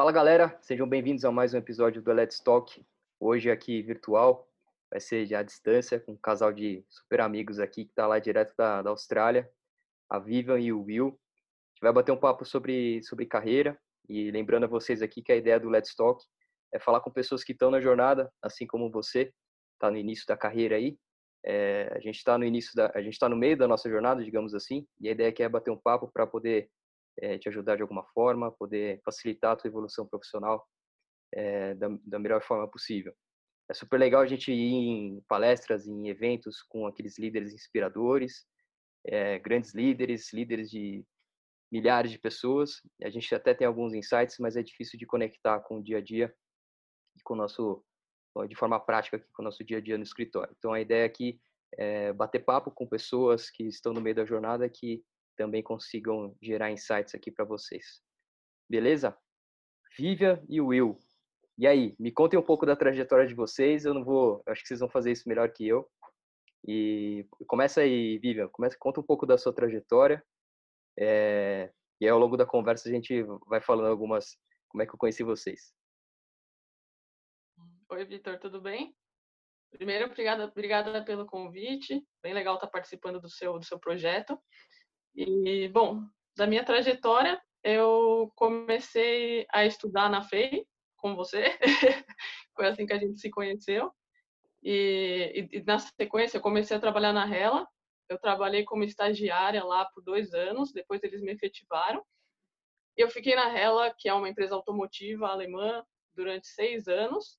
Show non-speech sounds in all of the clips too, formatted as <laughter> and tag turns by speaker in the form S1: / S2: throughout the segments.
S1: Fala galera, sejam bem-vindos a mais um episódio do Let's Talk. Hoje aqui virtual, vai ser à distância, com um casal de super amigos aqui que está lá direto da, da Austrália, a Vivian e o Will. A gente vai bater um papo sobre, sobre carreira e lembrando a vocês aqui que a ideia do Let's Talk é falar com pessoas que estão na jornada, assim como você, está no início da carreira aí. É, a gente está no início da, a gente está no meio da nossa jornada, digamos assim, e a ideia aqui é bater um papo para poder é, te ajudar de alguma forma, poder facilitar a tua evolução profissional é, da, da, melhor forma possível. É super legal a gente ir em palestras, em eventos com aqueles líderes inspiradores, é, grandes líderes, líderes de milhares de pessoas. A gente até tem alguns insights, mas é difícil de conectar com o dia a dia e com o nosso de forma prática aqui com o nosso dia a dia no escritório. Então a ideia aqui é bater papo com pessoas que estão no meio da jornada que também consigam gerar insights aqui para vocês. Beleza? Vivian e Will. E aí, me contem um pouco da trajetória de vocês. Eu não vou, eu acho que vocês vão fazer isso melhor que eu. E começa aí, Vivian. Começa, conta um pouco da sua trajetória. É, e aí, ao longo da conversa a gente vai falando algumas, como é que eu conheci vocês.
S2: Oi, Vitor, tudo bem? Primeiro, obrigada, obrigada pelo convite. Bem legal estar participando do seu, do seu projeto. E, bom, da minha trajetória, eu comecei a estudar na FEI, com você. <laughs> Foi assim que a gente se conheceu. E, e, na sequência, eu comecei a trabalhar na Rela. Eu trabalhei como estagiária lá por dois anos, depois eles me efetivaram. Eu fiquei na Rela, que é uma empresa automotiva alemã, durante seis anos.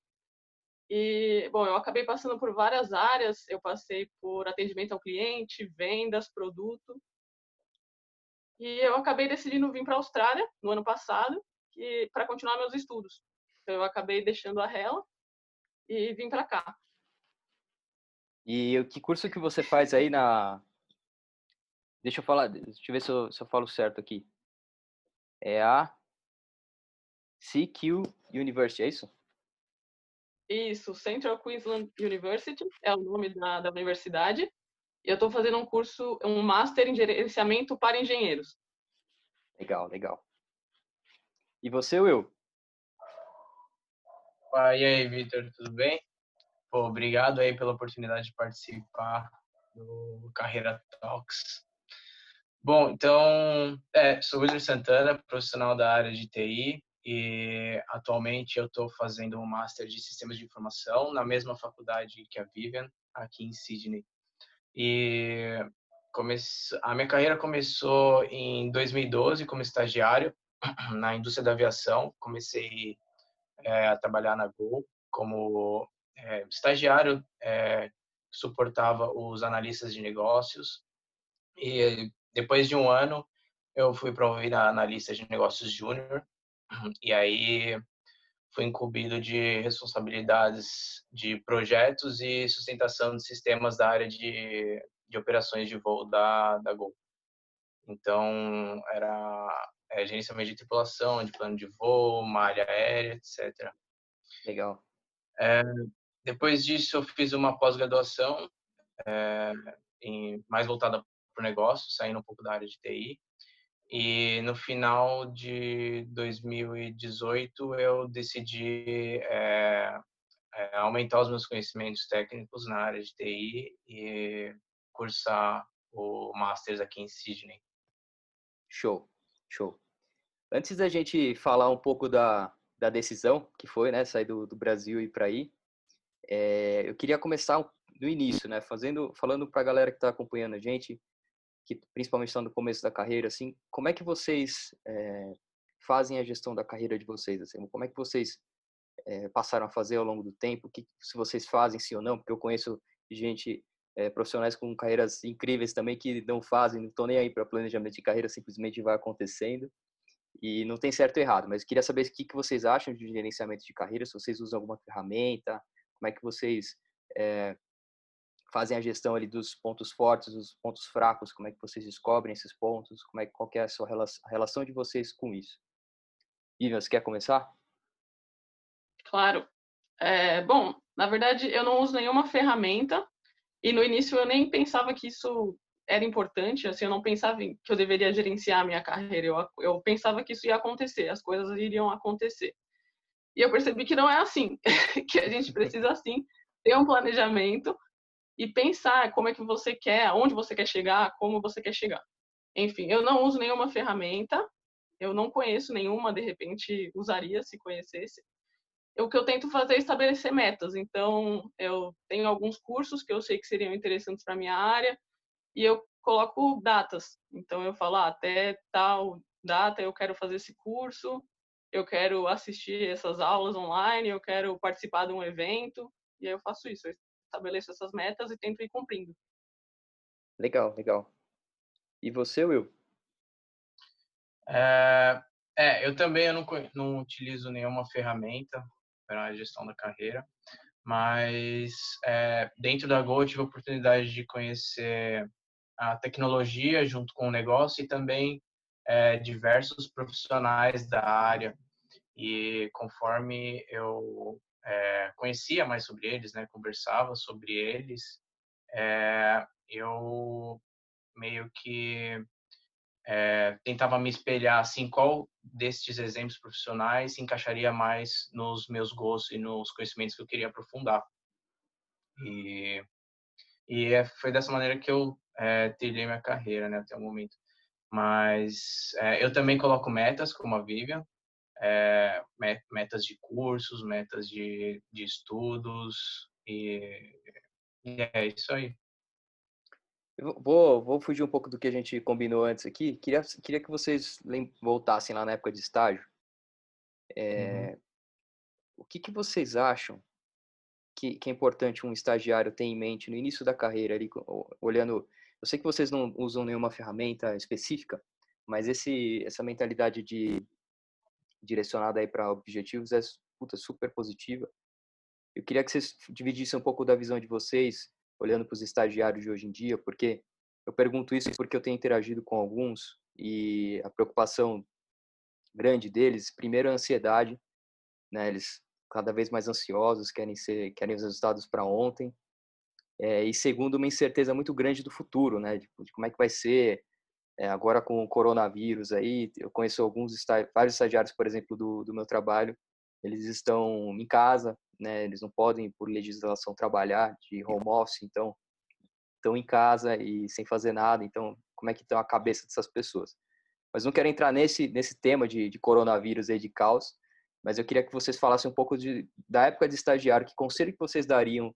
S2: E, bom, eu acabei passando por várias áreas. Eu passei por atendimento ao cliente, vendas, produto. E eu acabei decidindo vir para a Austrália no ano passado para continuar meus estudos. Então eu acabei deixando a Rela e vim para cá.
S1: E que curso que você faz aí na Deixa eu falar, deixa eu ver se eu, se eu falo certo aqui. É a CQ University, é isso?
S2: Isso, Central Queensland University é o nome da, da universidade eu estou fazendo um curso, um Master em Gerenciamento para Engenheiros.
S1: Legal, legal. E você, Will?
S3: Ah, e aí, Vitor, tudo bem? Pô, obrigado aí pela oportunidade de participar do Carreira Talks. Bom, então, é, sou William Santana, profissional da área de TI e atualmente eu estou fazendo um Master de Sistemas de Informação na mesma faculdade que a Vivian, aqui em Sydney. E comece... a minha carreira começou em 2012 como estagiário <clears throat> na indústria da aviação. Comecei é, a trabalhar na Gol como é, estagiário, é, suportava os analistas de negócios. E depois de um ano, eu fui promovido a analista de negócios júnior. <clears throat> E aí foi incumbido de responsabilidades de projetos e sustentação de sistemas da área de, de operações de voo da, da Gol. Então, era é, gerenciamento de tripulação, de plano de voo, malha aérea, etc.
S1: Legal.
S3: É, depois disso, eu fiz uma pós-graduação é, mais voltada para o negócio, saindo um pouco da área de TI. E no final de 2018 eu decidi é, aumentar os meus conhecimentos técnicos na área de TI e cursar o Masters aqui em Sydney.
S1: Show, show. Antes da gente falar um pouco da, da decisão que foi, né, sair do, do Brasil e para aí, é, eu queria começar do início, né, fazendo, falando para a galera que está acompanhando a gente, que principalmente estão no começo da carreira, assim, como é que vocês é, fazem a gestão da carreira de vocês? Assim, como é que vocês é, passaram a fazer ao longo do tempo? Que, se vocês fazem sim ou não? Porque eu conheço gente é, profissionais com carreiras incríveis também que não fazem, não estão nem aí para planejamento de carreira, simplesmente vai acontecendo. E não tem certo ou errado, mas queria saber o que, que vocês acham de gerenciamento de carreira, se vocês usam alguma ferramenta, como é que vocês fazem a gestão ali dos pontos fortes, dos pontos fracos, como é que vocês descobrem esses pontos, como é qual é a sua relação, a relação de vocês com isso. Vivian, você quer começar?
S2: Claro. É, bom, na verdade, eu não uso nenhuma ferramenta e no início eu nem pensava que isso era importante, assim, eu não pensava que eu deveria gerenciar a minha carreira, eu, eu pensava que isso ia acontecer, as coisas iriam acontecer. E eu percebi que não é assim, <laughs> que a gente precisa, assim, ter um planejamento e pensar como é que você quer, aonde você quer chegar, como você quer chegar. Enfim, eu não uso nenhuma ferramenta, eu não conheço nenhuma, de repente usaria se conhecesse. O que eu tento fazer é estabelecer metas. Então, eu tenho alguns cursos que eu sei que seriam interessantes para minha área e eu coloco datas. Então, eu falo, ah, até tal data eu quero fazer esse curso, eu quero assistir essas aulas online, eu quero participar de um evento, e aí eu faço isso, eu estabeleço essas metas e tento ir cumprindo.
S1: Legal, legal. E você, Will?
S3: É, é eu também eu não, não utilizo nenhuma ferramenta para a gestão da carreira, mas é, dentro da Go eu tive a oportunidade de conhecer a tecnologia junto com o negócio e também é, diversos profissionais da área. E conforme eu é, conhecia mais sobre eles, né, conversava sobre eles, é, eu meio que é, tentava me espelhar assim qual destes exemplos profissionais se encaixaria mais nos meus gostos e nos conhecimentos que eu queria aprofundar. E e é, foi dessa maneira que eu é, trilhei minha carreira né até o momento. Mas eu também coloco metas como a Vivian é, metas de cursos metas de, de estudos e, e é isso aí
S1: eu vou, vou fugir um pouco do que a gente combinou antes aqui. Queria, queria que vocês voltassem lá na época de estágio. É, uhum. O que, que vocês acham que, que, é importante um estagiário ter em mente no início da carreira, ali, olhando. Eu sei que vocês não usam nenhuma ferramenta específica, mas esse, essa mentalidade de direcionada aí para objetivos é puta, super positiva. Eu queria que vocês dividissem um pouco da visão de vocês olhando para os estagiários de hoje em dia, porque eu pergunto isso porque eu tenho interagido com alguns e a preocupação grande deles, primeiro a ansiedade, né? Eles cada vez mais ansiosos, querem ser, querem os resultados para ontem. É, e segundo, uma incerteza muito grande do futuro, né? De, de como é que vai ser é, agora com o coronavírus aí. Eu conheço alguns vários estagiários, por exemplo, do, do meu trabalho, eles estão em casa, né? Eles não podem, por legislação, trabalhar de home office, então estão em casa e sem fazer nada. Então, como é que está a cabeça dessas pessoas? Mas não quero entrar nesse nesse tema de, de coronavírus e de caos, mas eu queria que vocês falassem um pouco de, da época de estagiário, que conselho que vocês dariam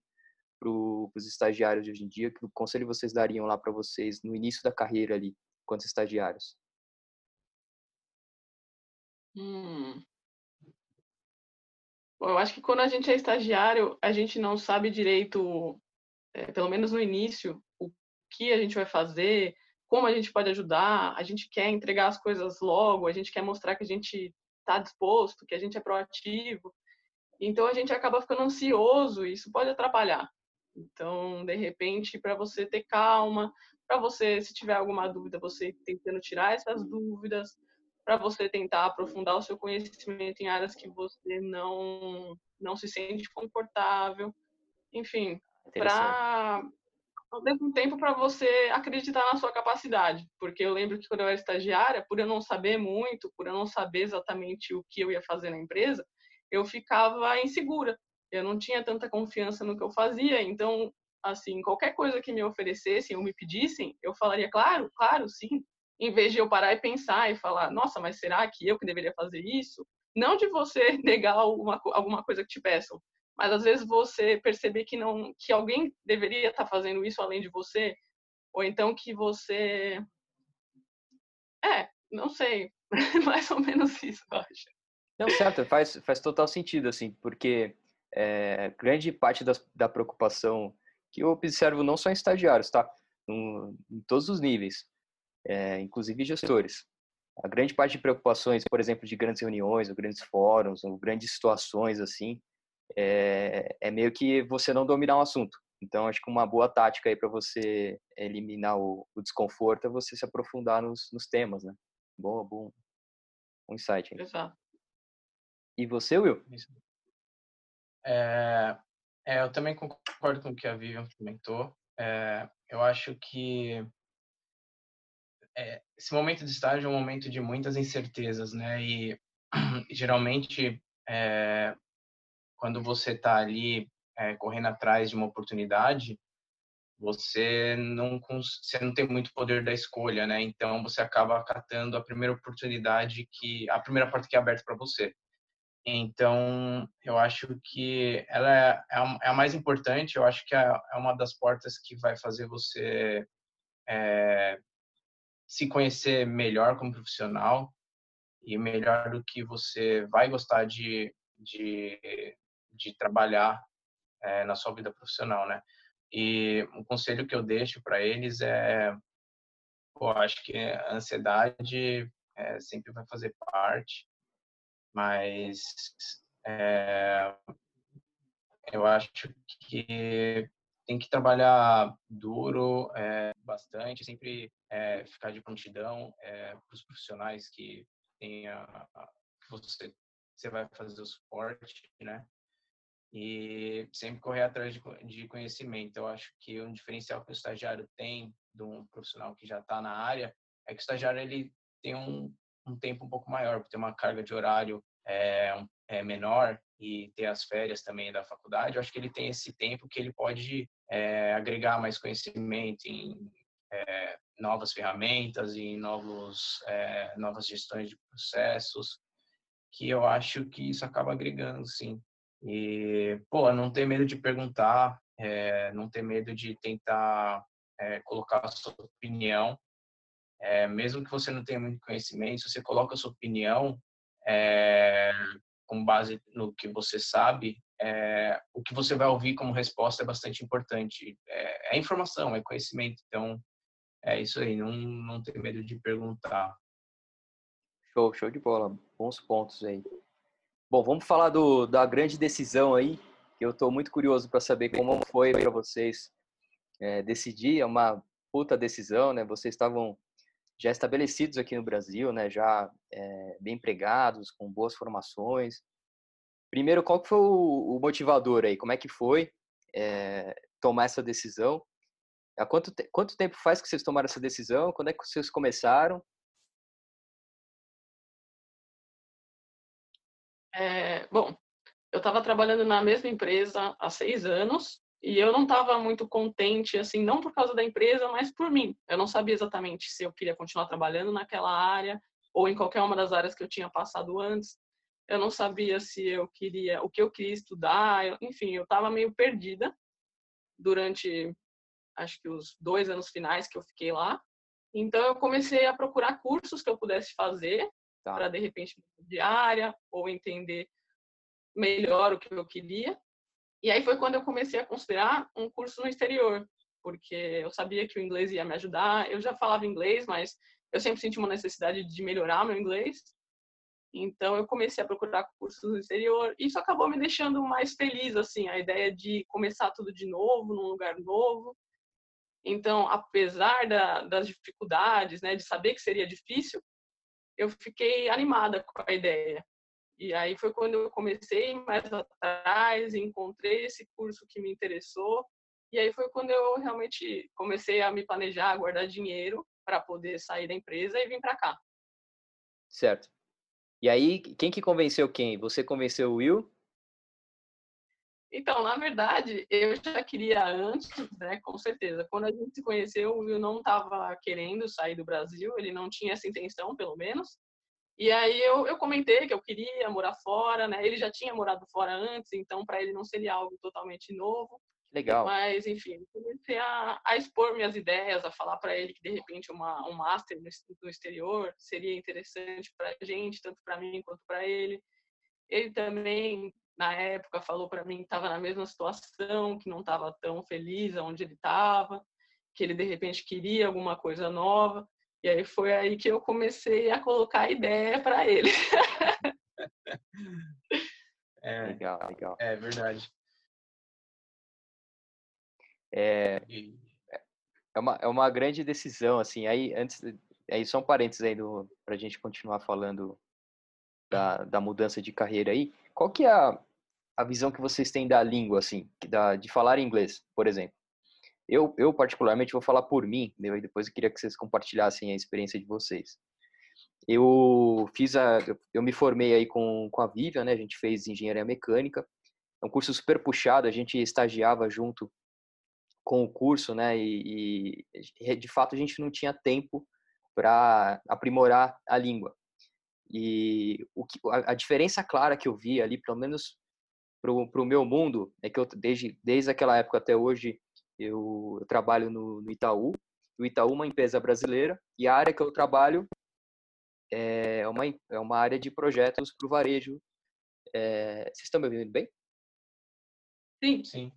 S1: para os estagiários de hoje em dia, que conselho vocês dariam lá para vocês no início da carreira ali, quanto estagiários?
S2: Hum, Bom, eu acho que quando a gente é estagiário, a gente não sabe direito, é, pelo menos no início, o que a gente vai fazer, como a gente pode ajudar, a gente quer entregar as coisas logo, a gente quer mostrar que a gente está disposto, que a gente é proativo. Então a gente acaba ficando ansioso e isso pode atrapalhar. Então, de repente, para você ter calma, para você, se tiver alguma dúvida, você tentando tirar essas dúvidas, para você tentar aprofundar o seu conhecimento em áreas que você não não se sente confortável, enfim, para ao mesmo tempo para você acreditar na sua capacidade, porque eu lembro que quando eu era estagiária, por eu não saber muito, por eu não saber exatamente o que eu ia fazer na empresa, eu ficava insegura. Eu não tinha tanta confiança no que eu fazia, então assim, qualquer coisa que me oferecessem ou me pedissem, eu falaria, claro, claro, sim, em vez de eu parar e pensar e falar, nossa, mas será que eu que deveria fazer isso? Não de você <laughs> negar alguma, alguma coisa que te peçam, mas às vezes você perceber que não que alguém deveria estar tá fazendo isso além de você, ou então que você é, não sei, <laughs> mais ou menos isso, eu acho.
S1: Não, certo, faz, faz total sentido, assim, porque é, grande parte das, da preocupação que eu observo não só em estagiários, tá? em todos os níveis é, inclusive gestores. A grande parte de preocupações, por exemplo, de grandes reuniões, ou grandes fóruns, ou grandes situações assim, é, é meio que você não dominar o assunto. Então, acho que uma boa tática aí para você eliminar o, o, desconforto é você se aprofundar nos, nos temas, né? Boa, bom, bom insight. Aí.
S2: Exato.
S1: E você, Will?
S3: É, é, eu também concordo com o que a Vivian comentou. É, eu acho que é, esse momento de estágio é um momento de muitas incertezas, né? E <clears throat> geralmente, é, quando você está ali é, correndo atrás de uma oportunidade, você não você não tem muito poder da escolha, né? Então você acaba acatando a primeira oportunidade que a primeira porta que é aberta para você. Então eu acho que ela é, é a, é a, mais importante. Eu acho que é, é, uma das portas que vai fazer você é, se conhecer melhor como profissional e melhor do que você vai gostar de de, de trabalhar é, na sua vida profissional, né? E um conselho que eu deixo para eles é, pô, acho que a ansiedade é, sempre vai fazer parte, mas é, eu acho que tem que trabalhar duro, é, bastante, sempre é, ficar de prontidão para os profissionais que tem a, a, você, você vai fazer o suporte, né? e sempre correr atrás de, de conhecimento. Eu acho que um diferencial que o estagiário tem de um profissional que já está na área é que o estagiário ele tem um, um tempo um pouco maior, porque tem uma carga de horário é, é menor e ter as férias também da faculdade. Eu acho que ele tem esse tempo que ele pode é, agregar mais conhecimento em é, novas ferramentas e novos novas gestões de processos que eu acho que isso acaba agregando sim e, pô, não ter medo de perguntar, não ter medo de tentar colocar a sua opinião. É, mesmo que você não tenha muito conhecimento, se você coloca a sua opinião com base no que você sabe, o que você vai ouvir como resposta é bastante importante. É, informação, é conhecimento. Então, é isso aí, não, não ter medo de perguntar.
S1: Show, show de bola. Bons pontos aí. Bom, vamos falar do, da grande decisão aí, que eu estou muito curioso para saber como foi para vocês é, decidir. É uma puta decisão, né? Vocês estavam já estabelecidos aqui no Brasil, né? Já é, bem empregados, com boas formações. Primeiro, qual que foi o, o motivador aí? Como é que foi é, tomar essa decisão? Há quanto, te quanto tempo faz que vocês tomaram essa decisão? Quando é que vocês começaram?
S2: É, bom, eu estava trabalhando na mesma empresa há seis anos e eu não estava muito contente, assim, não por causa da empresa, mas por mim. Eu não sabia exatamente se eu queria continuar trabalhando naquela área ou em qualquer uma das áreas que eu tinha passado antes. Eu não sabia se eu queria, o que eu queria estudar, enfim, eu estava meio perdida durante, acho que os dois anos finais que eu fiquei lá. Então eu comecei a procurar cursos que eu pudesse fazer tá. para de repente de área ou entender melhor o que eu queria. E aí foi quando eu comecei a considerar um curso no exterior, porque eu sabia que o inglês ia me ajudar. Eu já falava inglês, mas eu sempre senti uma necessidade de melhorar meu inglês. Então eu comecei a procurar cursos no exterior. Isso acabou me deixando mais feliz, assim, a ideia de começar tudo de novo, num lugar novo. Então, apesar da, das dificuldades, né, de saber que seria difícil, eu fiquei animada com a ideia. E aí foi quando eu comecei mais atrás, encontrei esse curso que me interessou. E aí foi quando eu realmente comecei a me planejar, a guardar dinheiro para poder sair da empresa e vir para cá.
S1: Certo. E aí, quem que convenceu quem? Você convenceu o Will?
S2: Então, na verdade, eu já queria antes, né, com certeza. Quando a gente se conheceu, o Will não estava querendo sair do Brasil, ele não tinha essa intenção, pelo menos. E aí eu, eu comentei que eu queria morar fora, né? Ele já tinha morado fora antes, então para ele não seria algo totalmente novo.
S1: Legal.
S2: Mas, enfim, comecei a, a expor minhas ideias, a falar para ele que, de repente, uma, um master no exterior seria interessante para a gente, tanto para mim quanto para ele. Ele também na época falou para mim que estava na mesma situação, que não estava tão feliz onde ele estava, que ele de repente queria alguma coisa nova. E aí foi aí que eu comecei a colocar ideia para ele.
S3: é, legal, legal. É verdade.
S1: É, é, uma, é uma grande decisão, assim. Aí, antes, aí só um parênteses aí para a gente continuar falando da, da mudança de carreira aí. Qual que é a, a visão que vocês têm da língua, assim, da, de falar inglês, por exemplo? Eu, eu particularmente vou falar por mim, e depois eu queria que vocês compartilhassem a experiência de vocês. Eu fiz a, eu me formei aí com, com a Vivian, né? A gente fez engenharia mecânica. É um curso super puxado, a gente estagiava junto com o curso, né? E, e de fato a gente não tinha tempo para aprimorar a língua. E o que, a, a, diferença clara que eu vi ali, pelo menos para o meu mundo, é que eu desde desde aquela época até hoje eu, eu trabalho no, no Itaú. O Itaú é uma empresa brasileira e a área que eu trabalho é uma, é uma área de projetos para o varejo. É, vocês estão me ouvindo bem?
S2: Sim.
S3: Sim.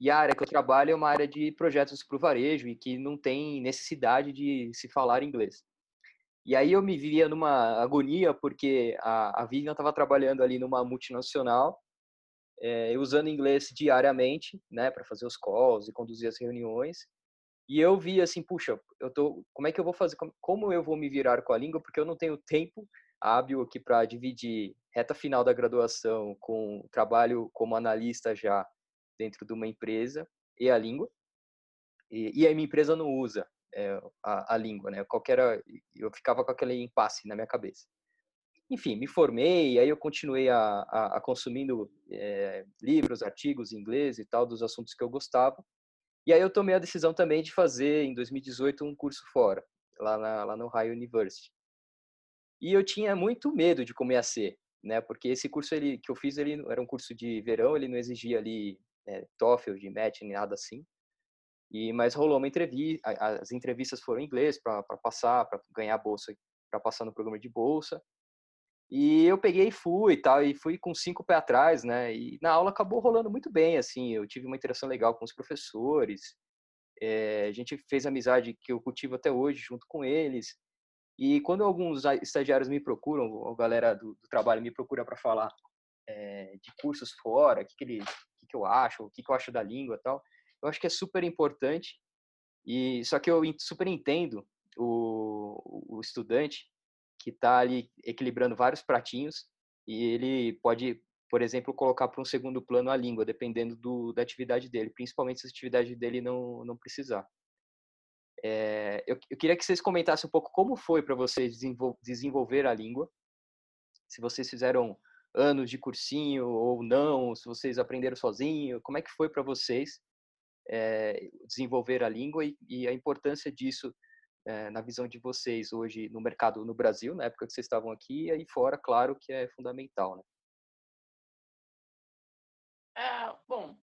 S1: E a área que eu trabalho é uma área de projetos para o varejo e que não tem necessidade de se falar inglês. E aí eu me via numa agonia porque a, a Vivian estava trabalhando ali numa multinacional é, usando inglês diariamente, né, para fazer os calls e conduzir as reuniões. E eu vi assim, puxa, eu tô, como é que eu vou fazer, como eu vou me virar com a língua, porque eu não tenho tempo hábil aqui para dividir reta final da graduação com trabalho como analista já dentro de uma empresa e a língua. E, e a minha empresa não usa é, a, a, língua, né? Qualquer, eu ficava com aquele impasse na minha cabeça enfim, me formei, aí eu continuei a, a, a consumindo é, livros, artigos em inglês e tal, dos assuntos que eu gostava. E aí eu tomei a decisão também de fazer, em 2018, um curso fora, lá, na, lá no Ohio University. E eu tinha muito medo de como ia ser, né? Porque esse curso ele, que eu fiz, ele era um curso de verão, ele não exigia ali é, TOEFL, match, nem nada assim. E, mas rolou uma entrevista, as entrevistas foram em inglês para passar, para ganhar bolsa, para passar no programa de bolsa. E eu peguei e fui e tal, e fui com cinco pés atrás, né? E na aula acabou rolando muito bem, assim, eu tive uma interação legal com os professores, é, a gente fez amizade que eu cultivo até hoje junto com eles. E quando alguns estagiários me procuram, a galera do, do trabalho me procura para falar é, de cursos fora, o que, que, que, que eu acho, o que, que eu acho da língua tal, eu acho que é super importante. E só que eu super entendo o, o estudante que está ali equilibrando vários pratinhos e ele pode, por exemplo, colocar para um segundo plano a língua, dependendo do, da atividade dele, principalmente se a atividade dele não, não precisar. É, eu, eu, queria que vocês comentassem um pouco como foi para vocês desenvol desenvolver a língua, se vocês fizeram anos de cursinho ou não, se vocês aprenderam sozinho, como é que foi para vocês é, desenvolver a língua e, e a importância disso é, na visão de vocês hoje no mercado no Brasil, na época que vocês estavam aqui, e aí fora, claro, que é fundamental, né?
S2: É, bom,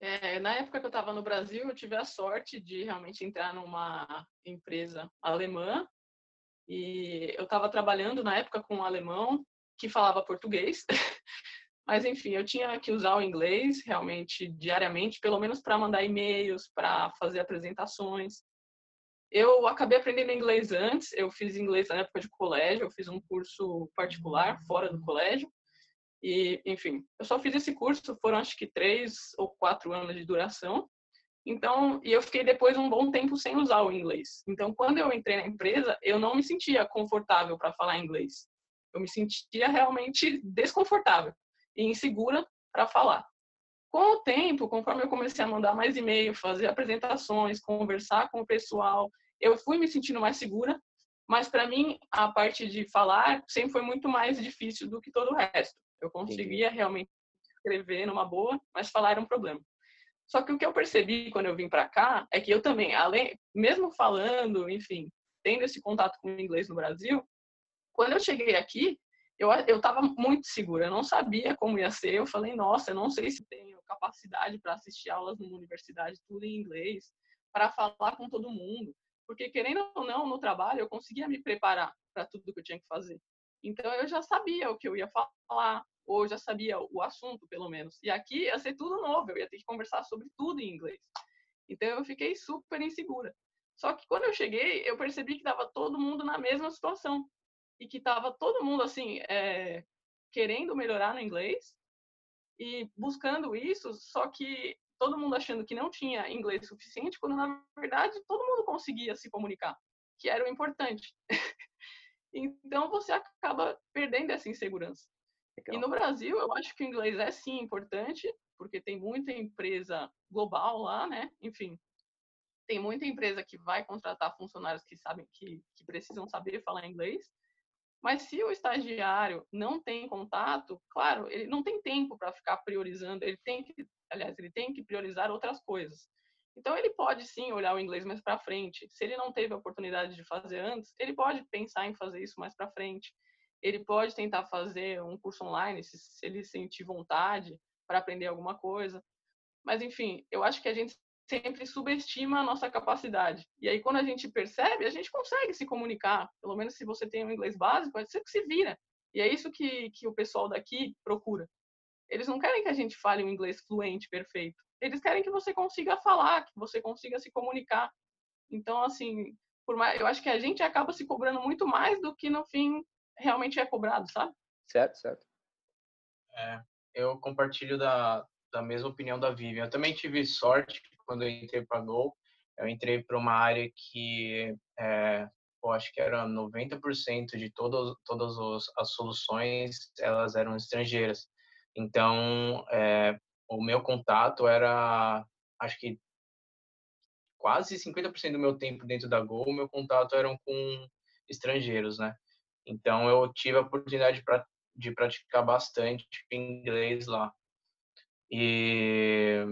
S2: é, na época que eu estava no Brasil, eu tive a sorte de realmente entrar numa empresa alemã e eu estava trabalhando na época com um alemão que falava português, <laughs> mas enfim, eu tinha que usar o inglês realmente diariamente, pelo menos para mandar e-mails, para fazer apresentações. Eu acabei aprendendo inglês antes, eu fiz inglês na época de colégio, eu fiz um curso particular fora do colégio. E, enfim, eu só fiz esse curso, foram acho que três ou quatro anos de duração. Então, e eu fiquei depois um bom tempo sem usar o inglês. Então, quando eu entrei na empresa, eu não me sentia confortável para falar inglês. Eu me sentia realmente desconfortável e insegura para falar. Com o tempo, conforme eu comecei a mandar mais e-mail, fazer apresentações, conversar com o pessoal, eu fui me sentindo mais segura, mas para mim a parte de falar sempre foi muito mais difícil do que todo o resto. Eu conseguia Entendi. realmente escrever numa boa, mas falar era um problema. Só que o que eu percebi quando eu vim para cá é que eu também, além, mesmo falando, enfim, tendo esse contato com o inglês no Brasil, quando eu cheguei aqui, eu eu estava muito segura, eu não sabia como ia ser. Eu falei, nossa, eu não sei se tenho capacidade para assistir aulas numa universidade, tudo em inglês, para falar com todo mundo. Porque, querendo ou não, no trabalho eu conseguia me preparar para tudo que eu tinha que fazer. Então, eu já sabia o que eu ia falar, ou já sabia o assunto, pelo menos. E aqui ia ser tudo novo, eu ia ter que conversar sobre tudo em inglês. Então, eu fiquei super insegura. Só que quando eu cheguei, eu percebi que estava todo mundo na mesma situação. E que estava todo mundo, assim, é, querendo melhorar no inglês, e buscando isso, só que todo mundo achando que não tinha inglês suficiente, quando na verdade todo mundo conseguia se comunicar, que era o importante. <laughs> então você acaba perdendo essa insegurança. Legal. E no Brasil, eu acho que o inglês é sim importante, porque tem muita empresa global lá, né? Enfim, tem muita empresa que vai contratar funcionários que sabem que, que precisam saber falar inglês. Mas se o estagiário não tem contato, claro, ele não tem tempo para ficar priorizando, ele tem que, aliás, ele tem que priorizar outras coisas. Então ele pode sim olhar o inglês mais para frente. Se ele não teve a oportunidade de fazer antes, ele pode pensar em fazer isso mais para frente. Ele pode tentar fazer um curso online se, ele sentir vontade para aprender alguma coisa. Mas enfim, eu acho que a gente sempre subestima a nossa capacidade. E aí, quando a gente percebe, a gente consegue se comunicar. Pelo menos se você tem um inglês básico, é você que se vira. E é isso que, que o pessoal daqui procura. Eles não querem que a gente fale um inglês fluente, perfeito. Eles querem que você consiga falar, que você consiga se comunicar. Então, assim, por mais, eu acho que a gente acaba se cobrando muito mais do que no fim realmente é cobrado, sabe?
S1: Certo, certo.
S3: É, eu compartilho da, da mesma opinião da Vivian. Eu também tive sorte quando eu entrei para a Gol, eu entrei para uma área que é, eu acho que era 90% de todas todas as soluções elas eram estrangeiras. Então, é, o meu contato era, acho que quase 50% do meu tempo dentro da Gol, o meu contato eram com estrangeiros, né? Então, eu tive a oportunidade pra, de praticar bastante inglês lá. E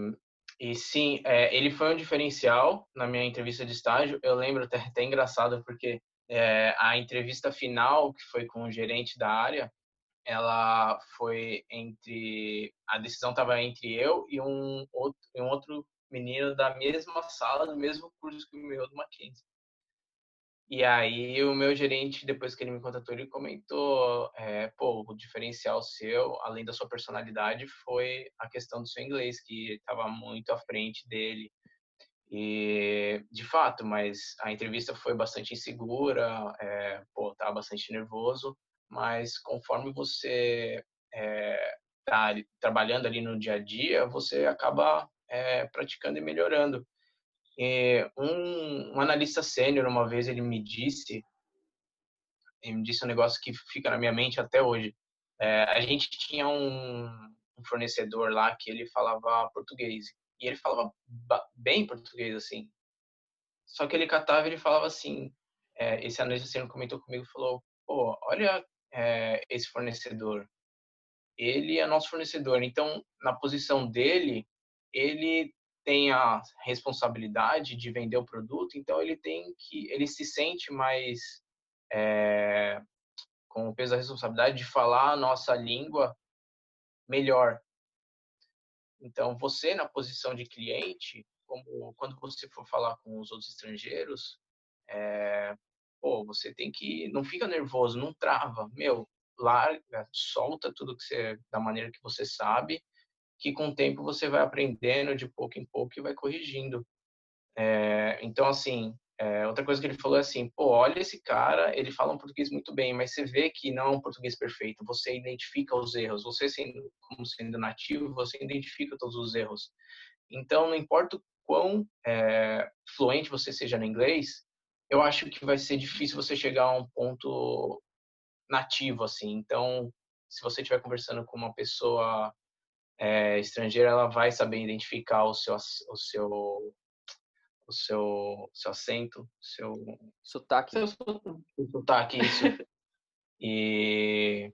S3: e sim, é, ele foi um diferencial na minha entrevista de estágio. Eu lembro até, até engraçado porque é, a entrevista final, que foi com o gerente da área, ela foi entre a decisão estava entre eu e um outro, um outro menino da mesma sala, do mesmo curso que o meu do Mackenzie. E aí o meu gerente, depois que ele me contatou, ele comentou, é, pô, o diferencial seu, além da sua personalidade, foi a questão do seu inglês, que estava muito à frente dele. E, de fato, mas a entrevista foi bastante insegura, é, pô, tava bastante nervoso, mas conforme você é, tá trabalhando ali no dia a dia, você acaba é, praticando e melhorando. É, um, um, analista sênior, uma vez, ele me disse, ele me disse um negócio que fica na minha mente até hoje. É, a gente tinha um, um, fornecedor lá que ele falava português. E ele falava bem português, assim. Só que ele catava e ele falava assim, é, esse analista sênior comentou comigo falou, pô, olha é, esse fornecedor. Ele é nosso fornecedor. Então, na posição dele, ele tem a responsabilidade de vender o produto, então ele tem que, ele se sente mais é, com o peso da responsabilidade de falar a nossa língua melhor. Então, você na posição de cliente, como quando você for falar com os outros estrangeiros, é, pô, você tem que, não fica nervoso, não trava, meu, larga, solta tudo que você, da maneira que você sabe que com o tempo você vai aprendendo de pouco em pouco e vai corrigindo. É, então, assim, é, outra coisa que ele falou é assim, pô, olha esse cara, ele fala um português muito bem, mas você vê que não é um português perfeito, você identifica os erros, você sendo, como sendo nativo, você identifica todos os erros. Então, não importa o quão é, fluente você seja no inglês, eu acho que vai ser difícil você chegar a um ponto nativo, assim. Então, se você estiver conversando com uma pessoa é, estrangeira, ela vai saber identificar o seu, o seu, o seu, seu acento, seu
S1: sotaque,
S2: seu
S3: sotaque, isso. <laughs> e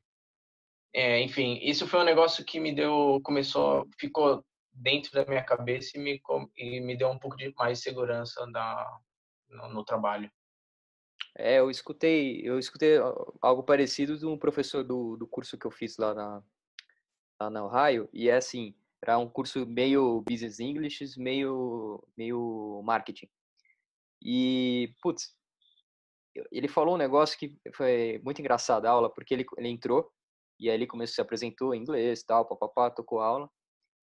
S3: é, enfim, isso foi um negócio que me deu, começou, ficou dentro da minha cabeça e me, e me deu um pouco de mais segurança da, no, no trabalho.
S1: É, eu escutei, eu escutei algo parecido de um professor do, do curso que eu fiz lá na, lá na Ohio, e é assim, era um curso meio business English, meio, meio marketing. E, putz, ele falou um negócio que foi muito engraçado a aula, porque ele, ele entrou, e aí ele começou, se apresentou em inglês, tal, papapá, tocou aula,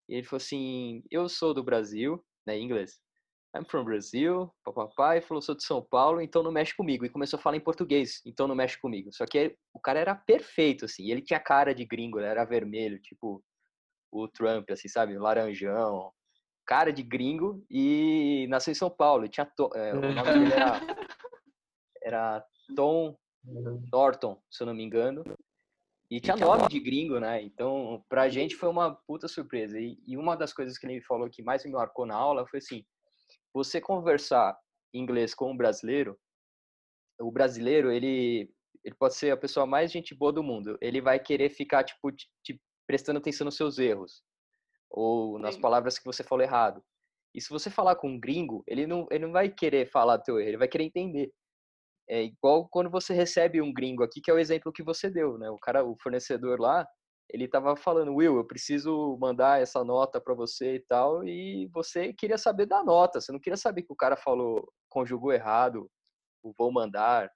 S1: e ele falou assim, eu sou do Brasil, né, em inglês, I'm from Brazil, papai, falou, sou de São Paulo, então não mexe comigo. E começou a falar em português, então não mexe comigo. Só que o cara era perfeito, assim, ele tinha cara de gringo, era vermelho, tipo o Trump, assim, sabe? Laranjão, cara de gringo e nasceu em São Paulo. tinha to, é, o nome dele era, <laughs> era Tom Norton, se eu não me engano. E tinha nome de gringo, né? Então, pra gente foi uma puta surpresa. E, e uma das coisas que ele falou que mais me marcou na aula foi assim: você conversar inglês com um brasileiro, o brasileiro, ele, ele pode ser a pessoa mais gente boa do mundo. Ele vai querer ficar, tipo, te, te prestando atenção nos seus erros. Ou nas palavras que você falou errado. E se você falar com um gringo, ele não, ele não vai querer falar teu erro, ele vai querer entender. É igual quando você recebe um gringo aqui, que é o exemplo que você deu, né? O cara, o fornecedor lá, ele tava falando, Will, eu preciso mandar essa nota para você e tal, e você queria saber da nota, você não queria saber que o cara falou, conjugou errado, o vou mandar,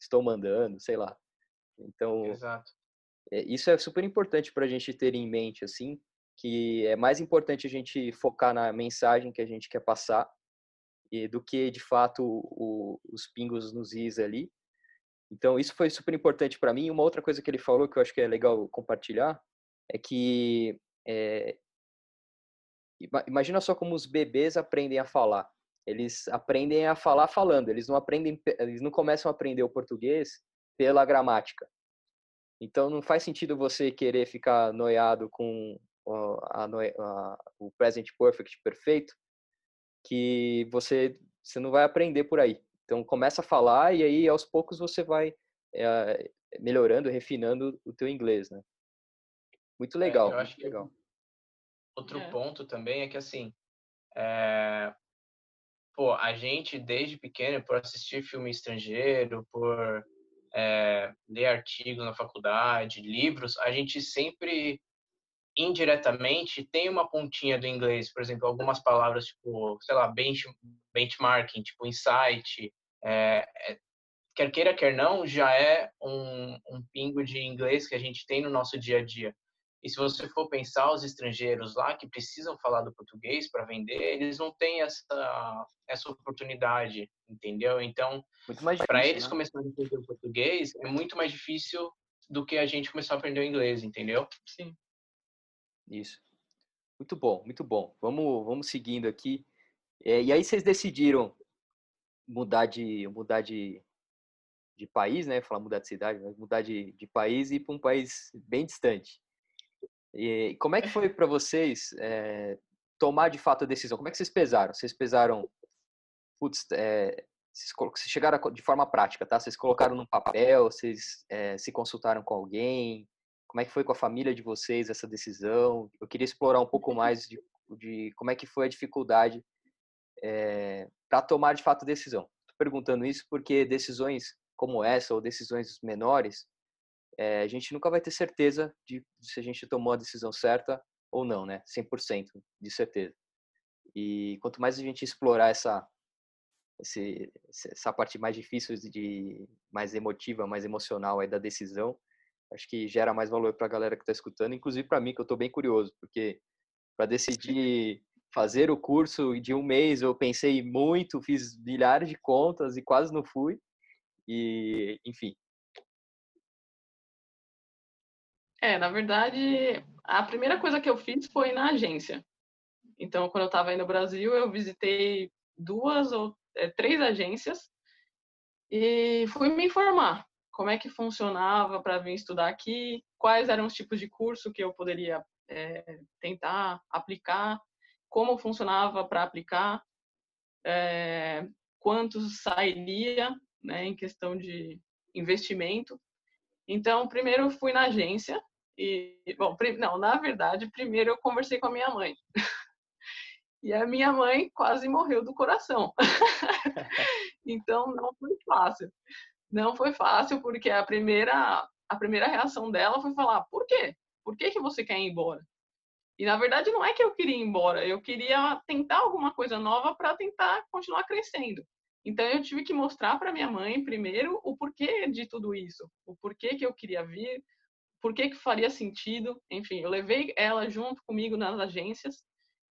S1: estou mandando, sei lá. Então. É, isso é super importante para a gente ter em mente, assim, que é mais importante a gente focar na mensagem que a gente quer passar e do que de fato o, os pingos nos is ali. Então isso foi super importante para mim. Uma outra coisa que ele falou que eu acho que é legal compartilhar é que é, imagina só como os bebês aprendem a falar. Eles aprendem a falar falando. Eles não aprendem, eles não começam a aprender o português pela gramática. Então não faz sentido você querer ficar noiado com a, a, o present perfect perfeito, que você, você não vai aprender por aí. Então começa a falar e aí aos poucos você vai é, melhorando, refinando o teu inglês, né? Muito é, legal.
S3: É, eu acho que
S1: legal.
S3: Outro é. ponto também é que assim, é, pô, a gente desde pequeno por assistir filme estrangeiro, por é, ler artigos na faculdade, livros, a gente sempre indiretamente tem uma pontinha do inglês, por exemplo, algumas palavras tipo, sei lá, bench, benchmarking, tipo insight, é, é, quer queira, quer não, já é um, um pingo de inglês que a gente tem no nosso dia a dia. E se você for pensar os estrangeiros lá que precisam falar do português para vender, eles não têm essa essa oportunidade, entendeu? Então, para eles né? começarem a aprender o português é muito mais difícil do que a gente começar a aprender o inglês, entendeu?
S2: Sim.
S1: Isso. Muito bom, muito bom. Vamos, vamos seguindo aqui. É, e aí vocês decidiram mudar de mudar de, de país, né? Falar mudar de cidade, mas mudar de, de país e ir para um país bem distante. E como é que foi para vocês é, tomar de fato a decisão? Como é que vocês pesaram? Vocês pesaram, putz, é, vocês chegaram de forma prática, tá? Vocês colocaram no papel, vocês é, se consultaram com alguém, como é que foi com a família de vocês essa decisão? Eu queria explorar um pouco mais de, de como é que foi a dificuldade é, para tomar de fato decisão. Estou perguntando isso porque decisões como essa ou decisões menores, é, a gente nunca vai ter certeza de, de se a gente tomou a decisão certa ou não, né? 100% de certeza. E quanto mais a gente explorar essa esse, essa parte mais difícil de mais emotiva, mais emocional aí da decisão, acho que gera mais valor para a galera que está escutando, inclusive para mim, que eu estou bem curioso, porque para decidir fazer o curso de um mês, eu pensei muito, fiz milhares de contas e quase não fui. E, enfim.
S2: É, na verdade, a primeira coisa que eu fiz foi na agência. Então, quando eu estava aí no Brasil, eu visitei duas ou é, três agências e fui me informar como é que funcionava para vir estudar aqui, quais eram os tipos de curso que eu poderia é, tentar aplicar, como funcionava para aplicar, é, quanto sairia né, em questão de investimento. Então, primeiro eu fui na agência e, bom, não, na verdade, primeiro eu conversei com a minha mãe. <laughs> e a minha mãe quase morreu do coração. <laughs> então, não foi fácil. Não foi fácil, porque a primeira, a primeira reação dela foi falar: por quê? Por que, que você quer ir embora? E na verdade não é que eu queria ir embora, eu queria tentar alguma coisa nova para tentar continuar crescendo. Então eu tive que mostrar para minha mãe primeiro o porquê de tudo isso, o porquê que eu queria vir, por que que faria sentido. Enfim, eu levei ela junto comigo nas agências.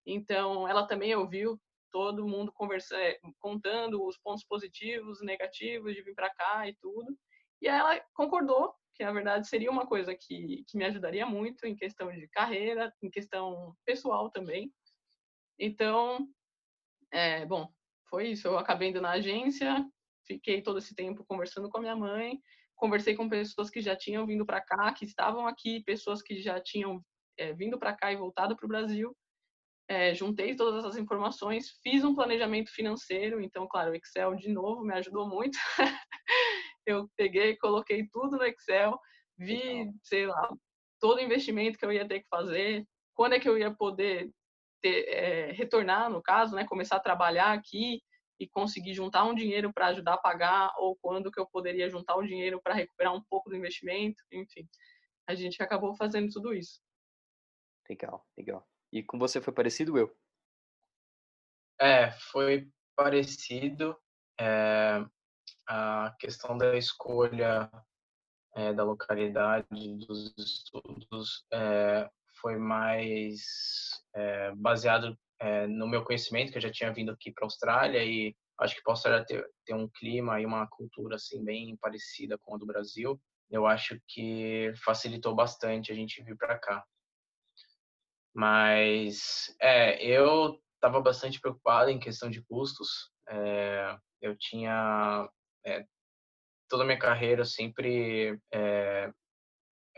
S2: Então ela também ouviu todo mundo conversando, é, contando os pontos positivos, negativos de vir para cá e tudo. E ela concordou que na verdade seria uma coisa que, que me ajudaria muito em questão de carreira, em questão pessoal também. Então, é, bom, foi isso. Eu acabei indo na agência, fiquei todo esse tempo conversando com a minha mãe. conversei com pessoas que já tinham vindo para cá, que estavam aqui, pessoas que já tinham é, vindo para cá e voltado para o Brasil. É, juntei todas essas informações, fiz um planejamento financeiro, então, claro, o Excel de novo me ajudou muito. <laughs> eu peguei, coloquei tudo no Excel, vi, sei lá, todo o investimento que eu ia ter que fazer, quando é que eu ia poder ter, é, retornar, no caso, né, começar a trabalhar aqui e conseguir juntar um dinheiro para ajudar a pagar, ou quando que eu poderia juntar o dinheiro para recuperar um pouco do investimento, enfim. A gente acabou fazendo tudo isso.
S1: Legal, legal. E com você foi parecido, Will?
S3: É, foi parecido. É, a questão da escolha é, da localidade dos estudos é, foi mais é, baseado é, no meu conhecimento, que eu já tinha vindo aqui para a Austrália e acho que posso ter, ter um clima e uma cultura assim bem parecida com a do Brasil. Eu acho que facilitou bastante a gente vir para cá. Mas é, eu estava bastante preocupado em questão de custos. É, eu tinha é, toda a minha carreira sempre é,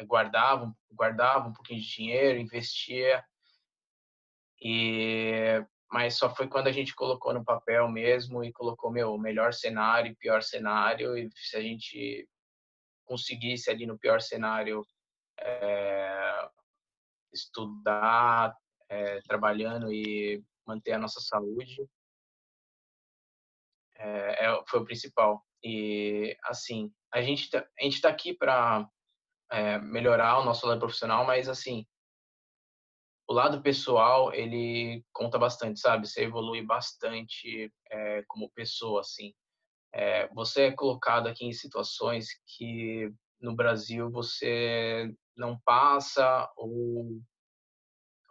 S3: guardava guardava um pouquinho de dinheiro, investia. E mas só foi quando a gente colocou no papel mesmo e colocou meu melhor cenário e pior cenário e se a gente conseguisse ali no pior cenário é, estudar é, trabalhando e manter a nossa saúde é foi o principal e assim a gente tá, a gente está aqui para melhorar o nosso lado profissional mas assim o lado pessoal ele conta bastante, sabe? Você evolui bastante é, como pessoa, assim. É, você é colocado aqui em situações que no Brasil você não passa ou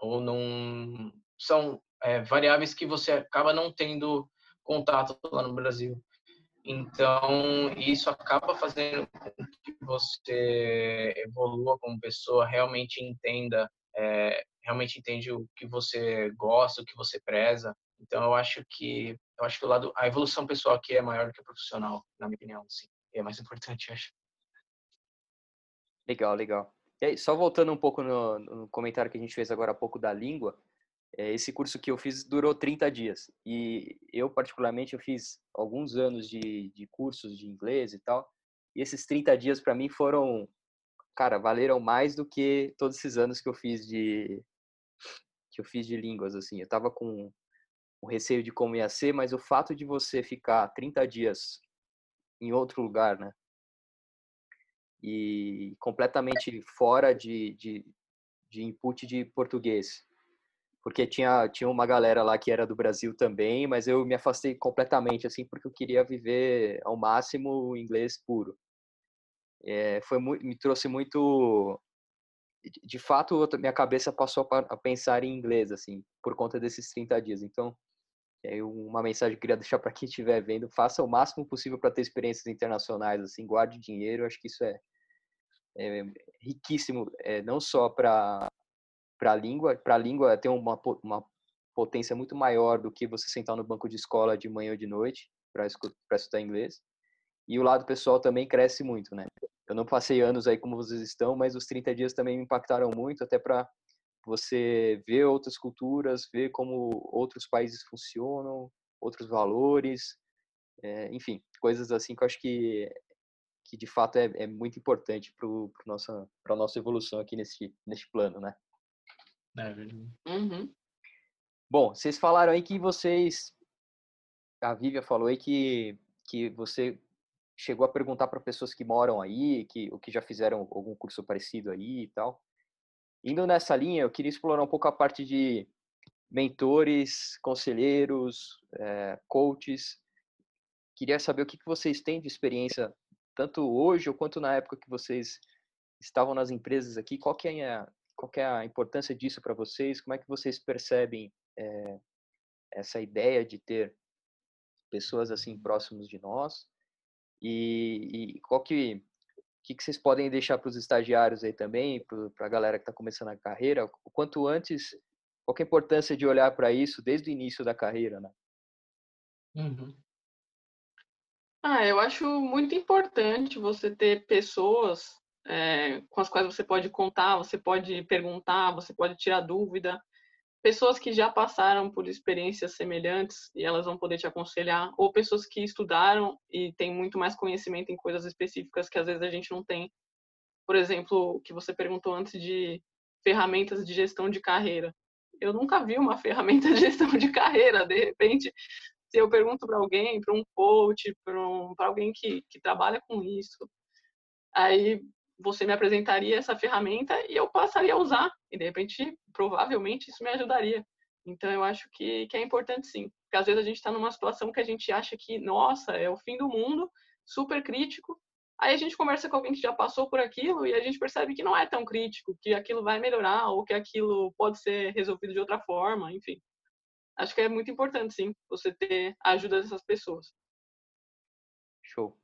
S3: ou não são é, variáveis que você acaba não tendo contato lá no Brasil. Então, isso acaba fazendo com que você evolua como pessoa, realmente entenda é, realmente entende o que você gosta, o que você preza. Então eu acho que eu acho que o lado a evolução pessoal aqui é maior que a profissional, na minha opinião, sim. é mais <laughs> importante, acho.
S1: Legal, legal. E aí, só voltando um pouco no, no, comentário que a gente fez agora há pouco da língua, esse curso que eu fiz durou 30 dias. E eu, particularmente, eu fiz alguns anos de, de cursos de inglês e tal. E esses 30 dias, para mim, foram, cara, valeram mais do que todos esses anos que eu fiz de, que eu fiz de línguas, assim. Eu tava com o receio de como ia ser, mas o fato de você ficar 30 dias em outro lugar, né? E completamente fora de, de, de input de português. Porque tinha, tinha uma galera lá que era do Brasil também, mas eu me afastei completamente, assim, porque eu queria viver ao máximo o inglês puro. É, foi me trouxe muito de fato, minha cabeça passou a pensar em inglês, assim, por conta desses 30 dias. Então, é uma mensagem que eu queria deixar para quem estiver vendo: faça o máximo possível para ter experiências internacionais, assim, guarde dinheiro. Acho que isso é, é riquíssimo, é, não só para para a língua, para a língua tem uma, uma potência muito maior do que você sentar no banco de escola de manhã ou de noite para estudar inglês. E o lado pessoal também cresce muito, né? eu não passei anos aí como vocês estão, mas os 30 dias também me impactaram muito, até para você ver outras culturas, ver como outros países funcionam, outros valores, é, enfim, coisas assim que eu acho que, que de fato é, é muito importante para nossa, a nossa evolução aqui nesse, nesse plano, né?
S3: É verdade.
S2: Uhum.
S1: Bom, vocês falaram aí que vocês, a Vívia falou aí que, que você chegou a perguntar para pessoas que moram aí, que o que já fizeram algum curso parecido aí e tal. Indo nessa linha, eu queria explorar um pouco a parte de mentores, conselheiros, é, coaches. Queria saber o que, que vocês têm de experiência, tanto hoje ou quanto na época que vocês estavam nas empresas aqui. Qual que é a, qual é a importância disso para vocês? Como é que vocês percebem é, essa ideia de ter pessoas assim próximos de nós? E, e qual que, que, que vocês podem deixar para os estagiários aí também, para a galera que está começando a carreira, o quanto antes, qual é a importância de olhar para isso desde o início da carreira, né?
S3: Uhum.
S2: Ah, eu acho muito importante você ter pessoas é, com as quais você pode contar, você pode perguntar, você pode tirar dúvida. Pessoas que já passaram por experiências semelhantes e elas vão poder te aconselhar, ou pessoas que estudaram e têm muito mais conhecimento em coisas específicas que às vezes a gente não tem. Por exemplo, o que você perguntou antes de ferramentas de gestão de carreira. Eu nunca vi uma <laughs> ferramenta de gestão de carreira. De repente, se eu pergunto para alguém, para um coach, para um, alguém que, que trabalha com isso, aí você me apresentaria essa ferramenta e eu passaria a usar. E de repente, provavelmente, isso me ajudaria. Então, eu acho que, que é importante sim. Porque às vezes a gente está numa situação que a gente acha que, nossa, é o fim do mundo, super crítico. Aí a gente conversa com alguém que já passou por aquilo e a gente percebe que não é tão crítico, que aquilo vai melhorar ou que aquilo pode ser resolvido de outra forma, enfim. Acho que é muito importante, sim, você ter a ajuda dessas pessoas.
S1: Show.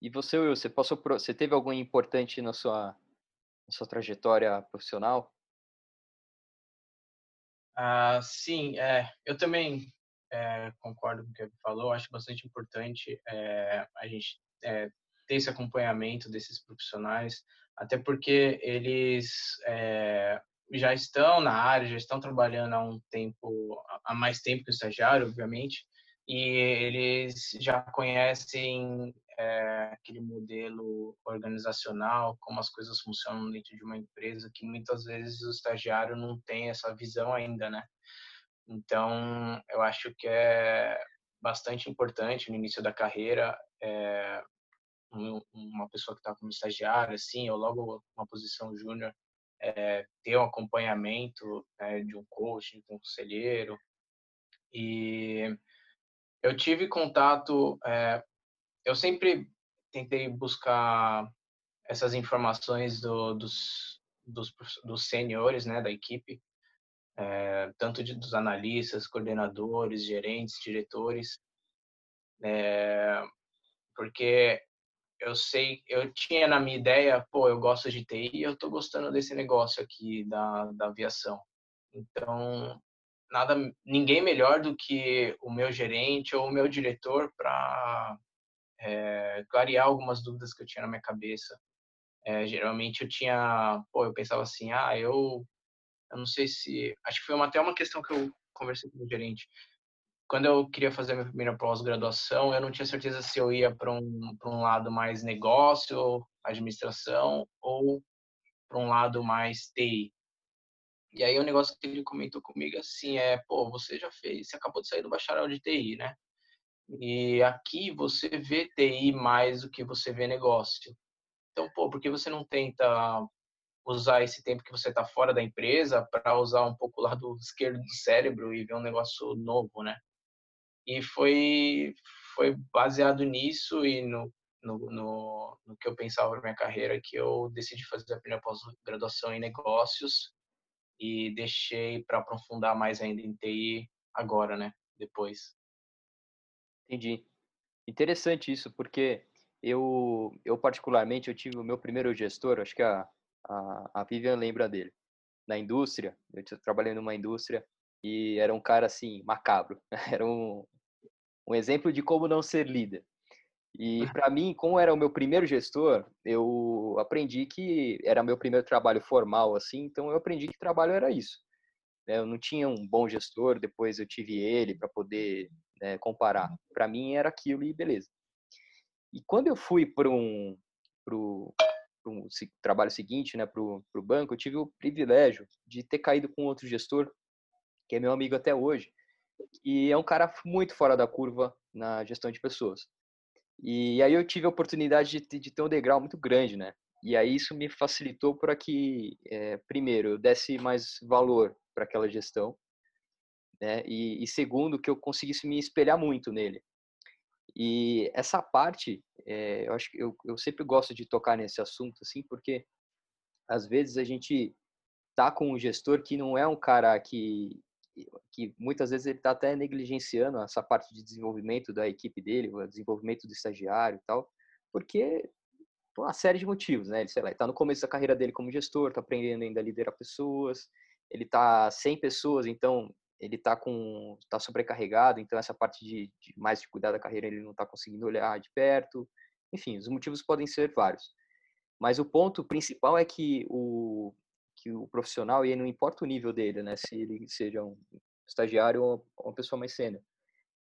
S1: E você, Will, você passou por, você teve algum importante na sua, na sua trajetória profissional?
S3: Ah, sim, é, eu também é, concordo com o que ele falou. Acho bastante importante é, a gente é, ter esse acompanhamento desses profissionais, até porque eles é, já estão na área, já estão trabalhando há um tempo, há mais tempo que o estagiário, obviamente, e eles já conhecem é, aquele modelo organizacional, como as coisas funcionam dentro de uma empresa, que muitas vezes o estagiário não tem essa visão ainda, né? Então, eu acho que é bastante importante no início da carreira é, uma pessoa que está como estagiário, assim, ou logo uma posição júnior, é, ter um acompanhamento é, de um coach, de um conselheiro. E eu tive contato, é, eu sempre tentei buscar essas informações do, dos, dos, dos seniores né, da equipe, é, tanto de, dos analistas, coordenadores, gerentes, diretores, é, porque eu sei, eu tinha na minha ideia, pô, eu gosto de TI, eu tô gostando desse negócio aqui da, da aviação. Então, nada, ninguém melhor do que o meu gerente ou o meu diretor para é, clarear algumas dúvidas que eu tinha na minha cabeça. É, geralmente eu tinha, pô, eu pensava assim, ah, eu, eu não sei se, acho que foi uma, até uma questão que eu conversei com o gerente quando eu queria fazer a minha primeira pós-graduação, eu não tinha certeza se eu ia para um, um lado mais negócio, administração, ou para um lado mais TI. E aí o negócio que ele comentou comigo assim é, pô, você já fez, você acabou de sair do bacharel de TI, né? E aqui você vê TI mais do que você vê negócio. Então, pô, por que você não tenta usar esse tempo que você está fora da empresa para usar um pouco o lado esquerdo do cérebro e ver um negócio novo, né? E foi, foi baseado nisso e no, no, no, no que eu pensava na minha carreira que eu decidi fazer a primeira pós-graduação em negócios e deixei para aprofundar mais ainda em TI agora, né? Depois.
S1: Entendi. Interessante isso, porque eu, eu particularmente, eu tive o meu primeiro gestor, acho que a, a, a Vivian lembra dele, na indústria, eu trabalhei numa indústria e era um cara assim, macabro, <laughs> era um, um exemplo de como não ser líder. E para mim, como era o meu primeiro gestor, eu aprendi que era meu primeiro trabalho formal, assim, então eu aprendi que trabalho era isso. Né? Eu não tinha um bom gestor, depois eu tive ele para poder né, comparar. Para mim era aquilo e beleza. E quando eu fui para um, pro, pro trabalho seguinte, né, para o banco, eu tive o privilégio de ter caído com outro gestor, que é meu amigo até hoje, e é um cara muito fora da curva na gestão de pessoas. E aí eu tive a oportunidade de, de ter um degrau muito grande, né? E aí isso me facilitou para que, é, primeiro, eu desse mais valor para aquela gestão, né? E, e, segundo, que eu conseguisse me espelhar muito nele. E essa parte, é, eu acho que eu, eu sempre gosto de tocar nesse assunto, assim, porque às vezes a gente tá com um gestor que não é um cara que que muitas vezes ele está até negligenciando essa parte de desenvolvimento da equipe dele, o desenvolvimento do estagiário e tal, porque por uma série de motivos, né? Ele, sei lá, está no começo da carreira dele como gestor, está aprendendo ainda a liderar pessoas, ele está sem pessoas, então ele está com tá sobrecarregado, então essa parte de, de, mais de cuidar da carreira ele não está conseguindo olhar de perto. Enfim, os motivos podem ser vários. Mas o ponto principal é que o que o profissional, e não importa o nível dele, né, se ele seja um estagiário ou uma pessoa mais sênior,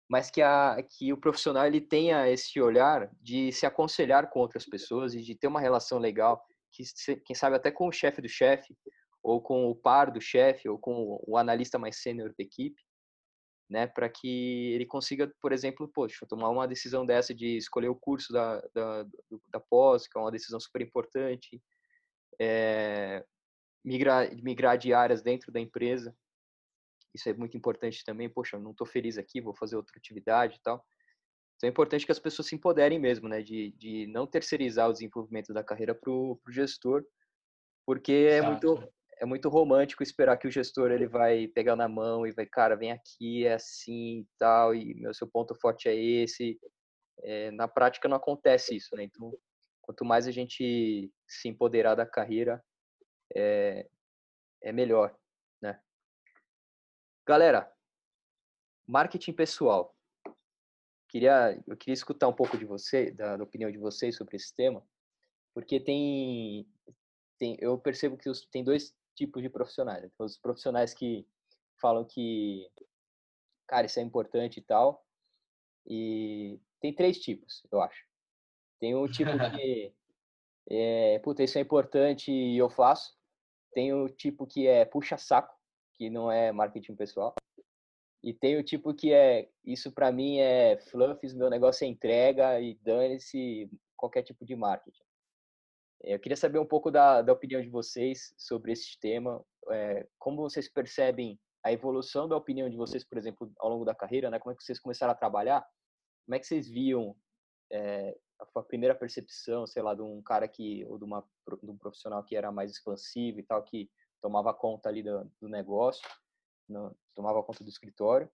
S1: mas que, a, que o profissional ele tenha esse olhar de se aconselhar com outras pessoas e de ter uma relação legal, que quem sabe até com o chefe do chefe, ou com o par do chefe, ou com o analista mais sênior da equipe, né, para que ele consiga, por exemplo, poxa, tomar uma decisão dessa de escolher o curso da, da, da pós, que é uma decisão super importante, é, migrar, migrar de áreas dentro da empresa, isso é muito importante também, poxa, não estou feliz aqui, vou fazer outra atividade e tal. Então é importante que as pessoas se empoderem mesmo, né, de, de não terceirizar o desenvolvimento da carreira para o gestor, porque é muito, é muito romântico esperar que o gestor ele vai pegar na mão e vai, cara, vem aqui, é assim e tal, e meu seu ponto forte é esse. É, na prática não acontece isso, né? Então, quanto mais a gente se empoderar da carreira, é, é melhor, né? Galera, marketing pessoal. Queria, eu queria escutar um pouco de você, da, da opinião de vocês sobre esse tema, porque tem, tem eu percebo que os, tem dois tipos de profissionais. Né? Os profissionais que falam que, cara, isso é importante e tal. E tem três tipos, eu acho. Tem o tipo que, <laughs> é, puta, isso é importante e eu faço. Tem o tipo que é puxa-saco, que não é marketing pessoal. E tem o tipo que é, isso para mim é fluff, meu negócio é entrega e dane-se qualquer tipo de marketing. Eu queria saber um pouco da, da opinião de vocês sobre esse tema, é, como vocês percebem a evolução da opinião de vocês, por exemplo, ao longo da carreira, né? Como é que vocês começaram a trabalhar? Como é que vocês viam é, a primeira percepção, sei lá, de um cara que ou de, uma, de um profissional que era mais expansivo e tal, que tomava conta ali do, do negócio, no, tomava conta do escritório,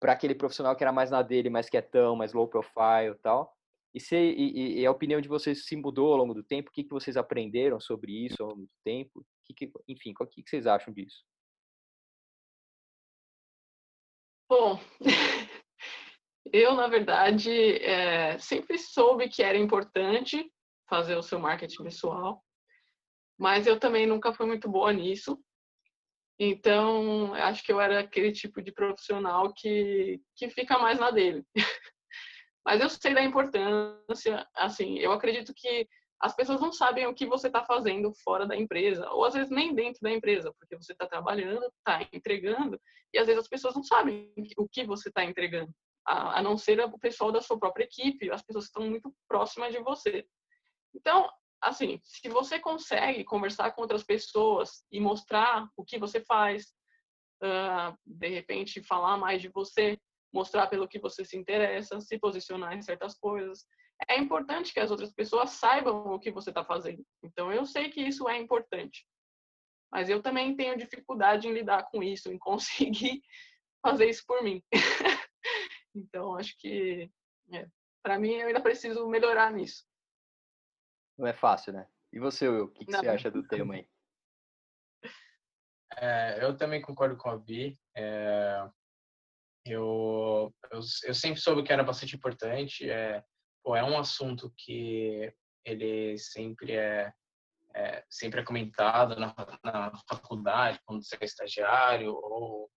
S1: para aquele profissional que era mais na dele, mais quietão, mais low profile e tal. E, se, e, e, a opinião de vocês se mudou ao longo do tempo? O que, que vocês aprenderam sobre isso ao longo do tempo? Que que, enfim, o que, que vocês acham disso?
S2: Bom, <laughs> eu, na verdade, é, sempre soube que era importante fazer o seu marketing pessoal, mas eu também nunca fui muito boa nisso. Então, acho que eu era aquele tipo de profissional que, que fica mais na dele. <laughs> Mas eu sei da importância, assim, eu acredito que as pessoas não sabem o que você está fazendo fora da empresa, ou às vezes nem dentro da empresa, porque você está trabalhando, está entregando, e às vezes as pessoas não sabem o que você está entregando, a, não ser o pessoal da sua própria equipe, as pessoas estão muito próximas de você. Então, assim, se você consegue conversar com outras pessoas e mostrar o que você faz, uh, de repente falar mais de você, mostrar pelo que você se interessa, se posicionar em certas coisas. É importante que as outras pessoas saibam o que você está fazendo. Então, eu sei que isso é importante. Mas eu também tenho dificuldade em lidar com isso, em <laughs> conseguir fazer isso por mim. <laughs> então, acho que, é, para mim, eu ainda preciso melhorar nisso.
S1: Não é fácil, né? E você, Will, o que, que você acha do tema aí? <laughs>
S3: É, eu também concordo com a Vi. É, eu, eu, eu, sempre soube que era bastante importante. É, pô, é um assunto que ele sempre é, é sempre é comentado na, na, faculdade, quando você é estagiário. Ou,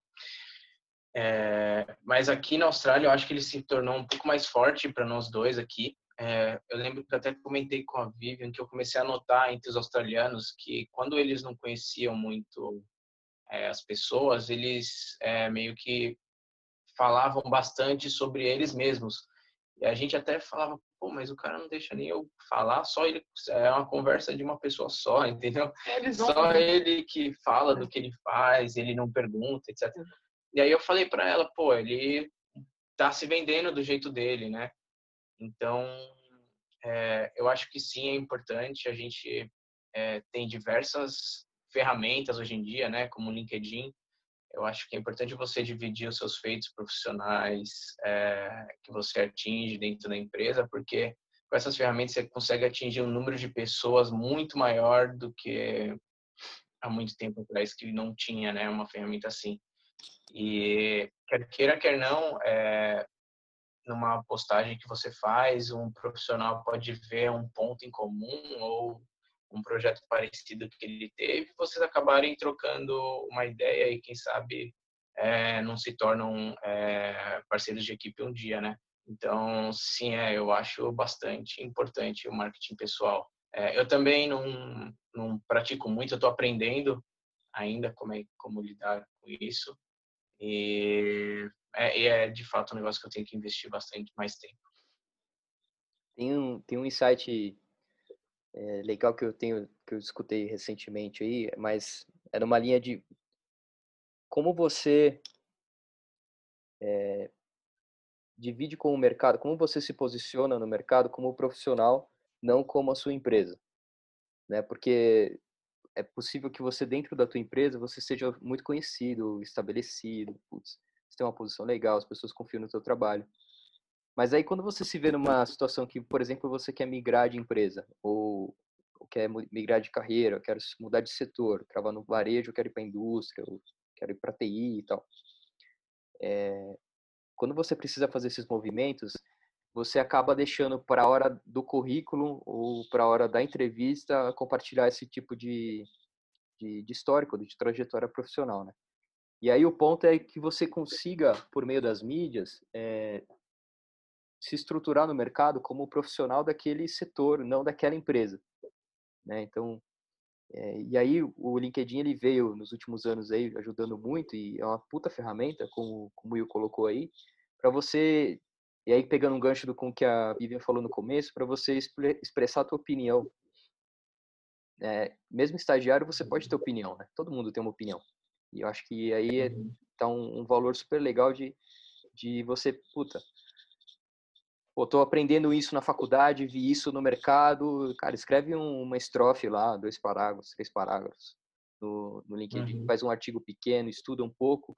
S3: é, mas aqui na Austrália, eu acho que ele se tornou um pouco mais forte para nós dois aqui. É, eu lembro que até comentei com a Vivian que eu comecei a notar entre os australianos que quando eles não conheciam muito é, as pessoas, eles é, meio que falavam bastante sobre eles mesmos. E a gente até falava, pô, mas o cara não deixa nem eu falar, só ele é uma conversa de uma pessoa só, <laughs> entendeu? É, só ele que fala do que ele faz, ele não pergunta, etc. E aí eu falei para ela, pô, ele tá se vendendo do jeito dele, né? Então, é, eu acho que sim, é importante. A gente é, tem diversas ferramentas hoje em dia, né, como o LinkedIn, eu acho que é importante você dividir os seus feitos profissionais é, que você atinge dentro da empresa, porque com essas ferramentas você consegue atingir um número de pessoas muito maior do que há muito tempo atrás que não tinha, né, uma ferramenta assim. E quer queira, quer não, é, numa postagem que você faz, um profissional pode ver um ponto em comum ou um projeto parecido que ele teve, vocês acabarem trocando uma ideia e quem sabe é, não se tornam é, parceiros de equipe um dia, né? Então, sim, é, eu acho bastante importante o marketing pessoal. É, eu também não, não pratico muito, eu estou aprendendo ainda como, é, como lidar com isso. E é, é, de fato um negócio que eu tenho que investir bastante mais tempo.
S1: Tem um, tem um insight é, legal que eu tenho que eu escutei recentemente aí, mas é numa linha de como você é, divide com o mercado, como você se posiciona no mercado como profissional, não como a sua empresa, né? Porque é possível que você dentro da tua empresa você seja muito conhecido, estabelecido, putz, você tem uma posição legal, as pessoas confiam no teu trabalho. Mas aí quando você se vê numa situação que, por exemplo, você quer migrar de empresa ou, ou quer migrar de carreira, quero mudar de setor, trabalhar no varejo, eu quero ir para a indústria, eu quero ir para TI e tal. É, quando você precisa fazer esses movimentos, você acaba deixando para a hora do currículo ou para a hora da entrevista compartilhar esse tipo de, de, de histórico, de trajetória profissional, né? E aí o ponto é que você consiga, por meio das mídias, é, se estruturar no mercado como profissional daquele setor, não daquela empresa. Né? Então, é, e aí o LinkedIn ele veio nos últimos anos aí ajudando muito e é uma puta ferramenta, como, como o Will colocou aí, para você e aí pegando um gancho do com que a Vivian falou no começo, para você expressar a tua opinião. É, mesmo estagiário você pode ter opinião, né? Todo mundo tem uma opinião. E eu acho que aí é, uhum. tá um, um valor super legal de, de você, puta, pô, tô aprendendo isso na faculdade, vi isso no mercado, cara, escreve uma estrofe lá, dois parágrafos, três parágrafos no, no LinkedIn, uhum. faz um artigo pequeno, estuda um pouco,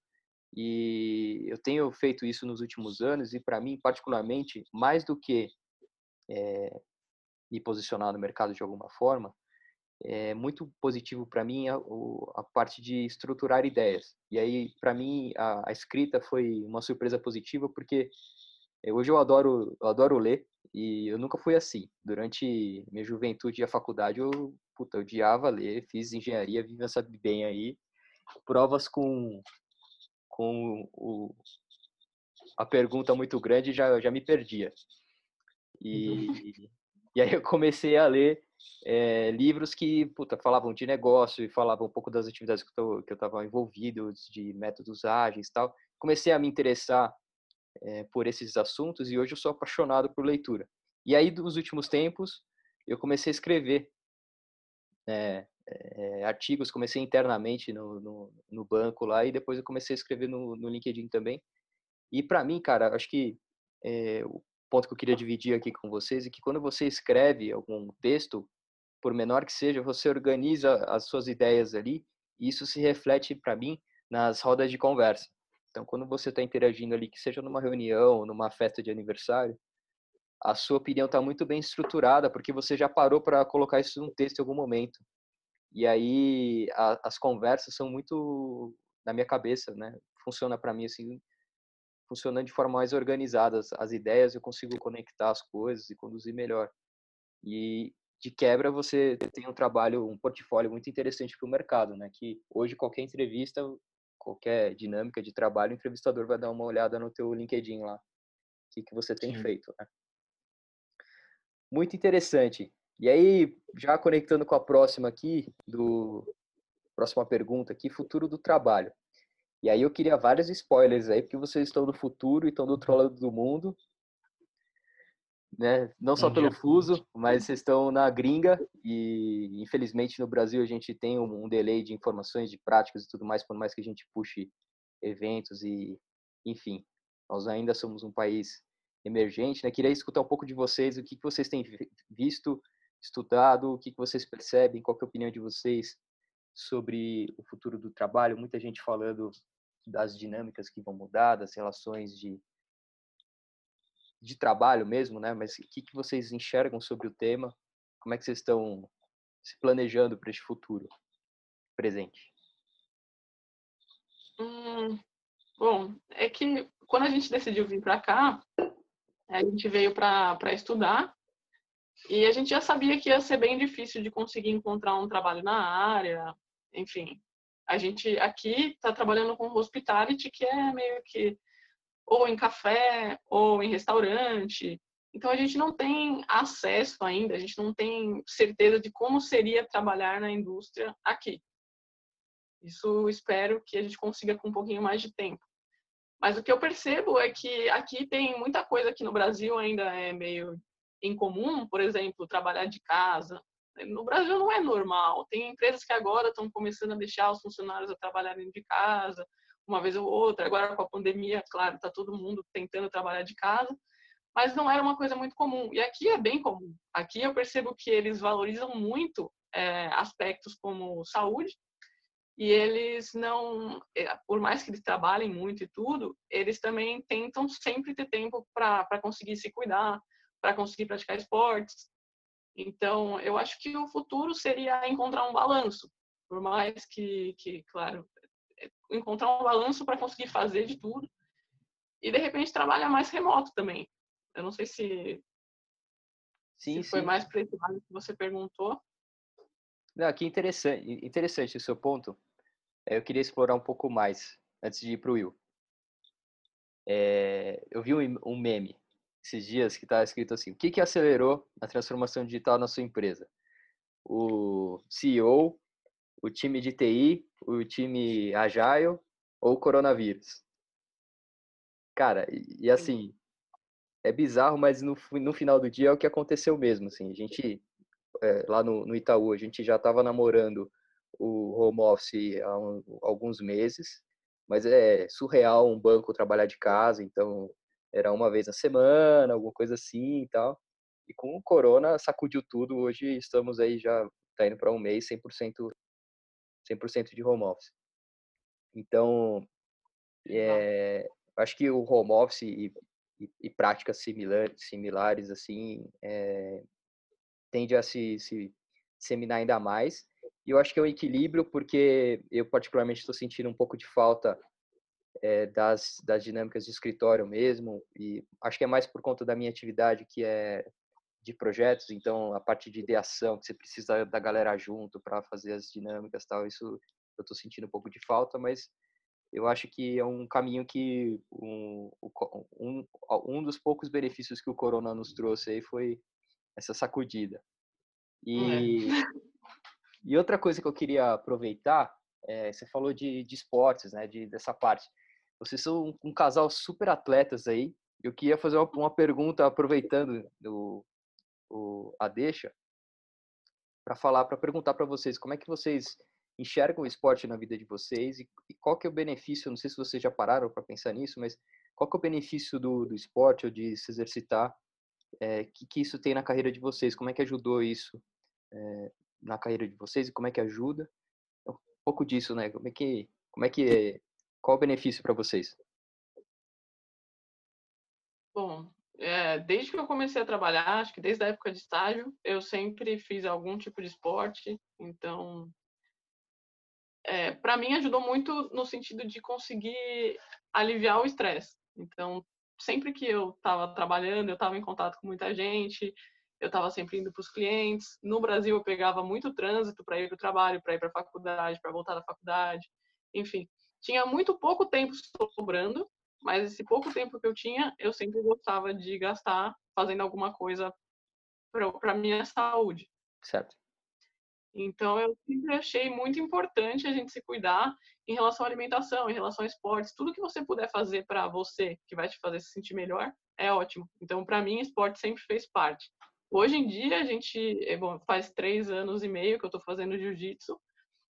S1: e eu tenho feito isso nos últimos anos, e para mim, particularmente, mais do que é, me posicionar no mercado de alguma forma, é muito positivo para mim a, a, parte de estruturar ideias. E aí, para mim, a, a, escrita foi uma surpresa positiva, porque hoje eu adoro, eu adoro ler, e eu nunca fui assim. Durante minha juventude e a faculdade, eu, puta, eu odiava ler, fiz engenharia, Vivian sabe bem aí, provas com, com o, a pergunta muito grande, já, já me perdia. E, e aí eu comecei a ler é, livros que puta, falavam de negócio e falavam um pouco das atividades que, eu, que eu estava envolvido, de métodos ágeis e tal. Comecei a me interessar é, por esses assuntos e hoje eu sou apaixonado por leitura. E aí, nos últimos tempos, eu comecei a escrever é, é, artigos, comecei internamente no, no, no, banco lá e depois eu comecei a escrever no, no LinkedIn também. E para mim, cara, acho que o ponto que eu queria dividir aqui com vocês é que quando você escreve algum texto, por menor que seja, você organiza as suas ideias ali e isso se reflete para mim nas rodas de conversa. Então, quando você está interagindo ali, que seja numa reunião, numa festa de aniversário, a sua opinião está muito bem estruturada, porque você já parou para colocar isso num texto em algum momento. E aí a, as conversas são muito na minha cabeça, né? Funciona para mim assim, funcionando de forma mais organizada. As, as ideias eu consigo conectar as coisas e conduzir melhor. E de quebra você tem um trabalho, um portfólio muito interessante para o mercado, né? Que hoje qualquer entrevista, qualquer dinâmica de trabalho, o entrevistador vai dar uma olhada no teu LinkedIn lá, o que, que você tem Sim. feito, né? Muito interessante. E aí, já conectando com a próxima aqui, do próxima pergunta aqui, futuro do trabalho. E aí eu queria vários spoilers aí, porque vocês estão no futuro e estão do outro lado do mundo né? Não só pelo fuso, mas vocês estão na gringa e infelizmente no Brasil a gente tem um, delay de informações, de práticas e tudo mais, por mais que a gente puxe eventos e, enfim, nós ainda somos um país emergente, né? Queria escutar um pouco de vocês, o que, que vocês têm visto, estudado, o que, que vocês percebem, qual é a opinião de vocês sobre o futuro do trabalho. Muita gente falando das dinâmicas que vão mudar, das relações de de trabalho mesmo, né? Mas o que, que vocês enxergam sobre o tema? Como é que vocês estão se planejando para este futuro presente?
S2: Hum, Bom, é que quando a gente decidiu vir para cá, a gente veio para estudar e a gente já sabia que ia ser bem difícil de conseguir encontrar um trabalho na área, enfim. A gente aqui está trabalhando com hospitality, que é meio que ou em café ou em restaurante. Então a gente não tem acesso ainda, a gente não tem certeza de como seria trabalhar na indústria aqui. Isso espero que a gente consiga com um pouquinho mais de tempo. Mas o que eu percebo é que aqui tem muita coisa que no Brasil ainda é meio incomum, por exemplo, trabalhar de casa. No Brasil não é normal. Tem empresas que agora estão começando a deixar os funcionários a trabalharem de casa, uma vez ou outra. Agora com a pandemia, claro, está todo mundo tentando trabalhar de casa, mas não era uma coisa muito comum. E aqui é bem comum. Aqui eu percebo que eles valorizam muito é, aspectos como saúde, e eles não, é, por mais que eles trabalhem muito e tudo, eles também tentam sempre ter tempo para conseguir se cuidar, para conseguir praticar esportes. Então, eu acho que o futuro seria encontrar um balanço, por mais que, que claro, encontrar um balanço para conseguir fazer de tudo e de repente trabalhar mais remoto também. Eu não sei se, sim, se foi mais para esse lado que você perguntou.
S1: Não, que interessante, interessante o seu ponto, é, eu queria explorar um pouco mais antes de ir para o Will. É, eu vi um, um meme esses dias que estava escrito assim: o que, que acelerou a transformação digital na sua empresa? O CEO, o time de TI, o time Agile ou o coronavírus? Cara, e, e assim, é bizarro, mas no, no final do dia é o que aconteceu mesmo. Assim, a gente, é, lá no, no Itaú, a gente já estava namorando o home office há um, alguns meses, mas é surreal um banco trabalhar de casa, então era uma vez na semana, alguma coisa assim e tal. E com o corona sacudiu tudo, hoje estamos aí já tá indo para um mês 100% 100% de home office. Então, é, acho que o home office e, e, e práticas similar, similares assim é, tende a se, se disseminar ainda mais e eu acho que é um equilíbrio, porque eu particularmente estou sentindo um pouco de falta é, das, das dinâmicas de escritório mesmo, e acho que é mais por conta da minha atividade, que é de projetos, então a parte de ideação, que você precisa da galera junto para fazer as dinâmicas tal, isso eu estou sentindo um pouco de falta, mas eu acho que é um caminho que um, um, um dos poucos benefícios que o corona nos trouxe aí foi essa sacudida. E, é. E outra coisa que eu queria aproveitar, é, você falou de, de esportes, né, de, dessa parte. Vocês são um, um casal super atletas aí. Eu queria fazer uma, uma pergunta, aproveitando o, o, a deixa, para falar, para perguntar para vocês como é que vocês enxergam o esporte na vida de vocês e, e qual que é o benefício, não sei se vocês já pararam para pensar nisso, mas qual que é o benefício do, do esporte ou de se exercitar, é, que, que isso tem na carreira de vocês, como é que ajudou isso é, na carreira de vocês e como é que ajuda. É um pouco disso, né? Como é que, como é que, é, qual o benefício para vocês?
S2: Bom, é, desde que eu comecei a trabalhar, acho que desde a época de estágio, eu sempre fiz algum tipo de esporte. Então, é, para mim ajudou muito no sentido de conseguir aliviar o estresse. Então, sempre que eu estava trabalhando, eu estava em contato com muita gente, eu estava sempre indo para os clientes. No Brasil, eu pegava muito trânsito para ir para o trabalho, para ir para a faculdade, para voltar da faculdade. Enfim, tinha muito pouco tempo sobrando, mas esse pouco tempo que eu tinha, eu sempre gostava de gastar fazendo alguma coisa para minha saúde.
S1: Certo.
S2: Então, eu sempre achei muito importante a gente se cuidar em relação à alimentação, em relação a esportes. Tudo que você puder fazer para você, que vai te fazer se sentir melhor, é ótimo. Então, para mim, esporte sempre fez parte. Hoje em dia, a gente, é bom, faz três anos e meio que eu estou fazendo jiu-jitsu,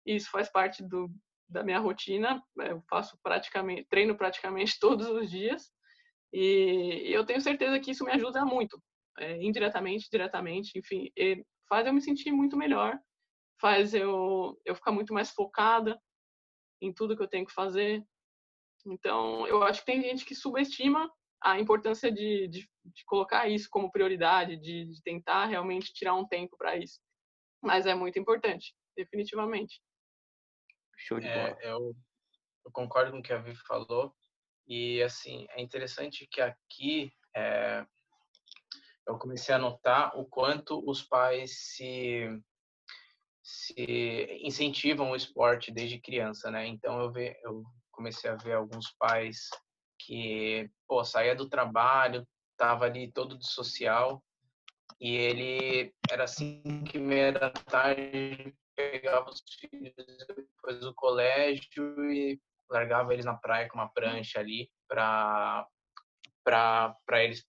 S2: e isso faz parte do, da minha rotina. É, eu faço praticamente, treino praticamente <laughs> todos os dias, e eu tenho certeza que isso me ajuda muito, é, indiretamente, diretamente, enfim, faz eu me sentir muito melhor, faz eu, eu ficar muito mais focada em tudo que eu tenho que fazer. Então, eu acho que tem gente que subestima a importância de, de, de colocar isso como prioridade, de, de tentar realmente tirar um tempo para isso. Mas é muito importante, definitivamente.
S1: Show de bola.
S3: É, eu, eu, concordo com o que a Vivi falou. E, assim, é interessante que aqui é, eu comecei a notar o quanto os pais se, se incentivam o esporte desde criança, né? Então, eu, ve, eu comecei a ver alguns pais que, pô, saía do trabalho, tava ali todo de social, e ele era assim que meia da tarde pegava os filhos depois do colégio e largava eles na praia com uma prancha ali para para eles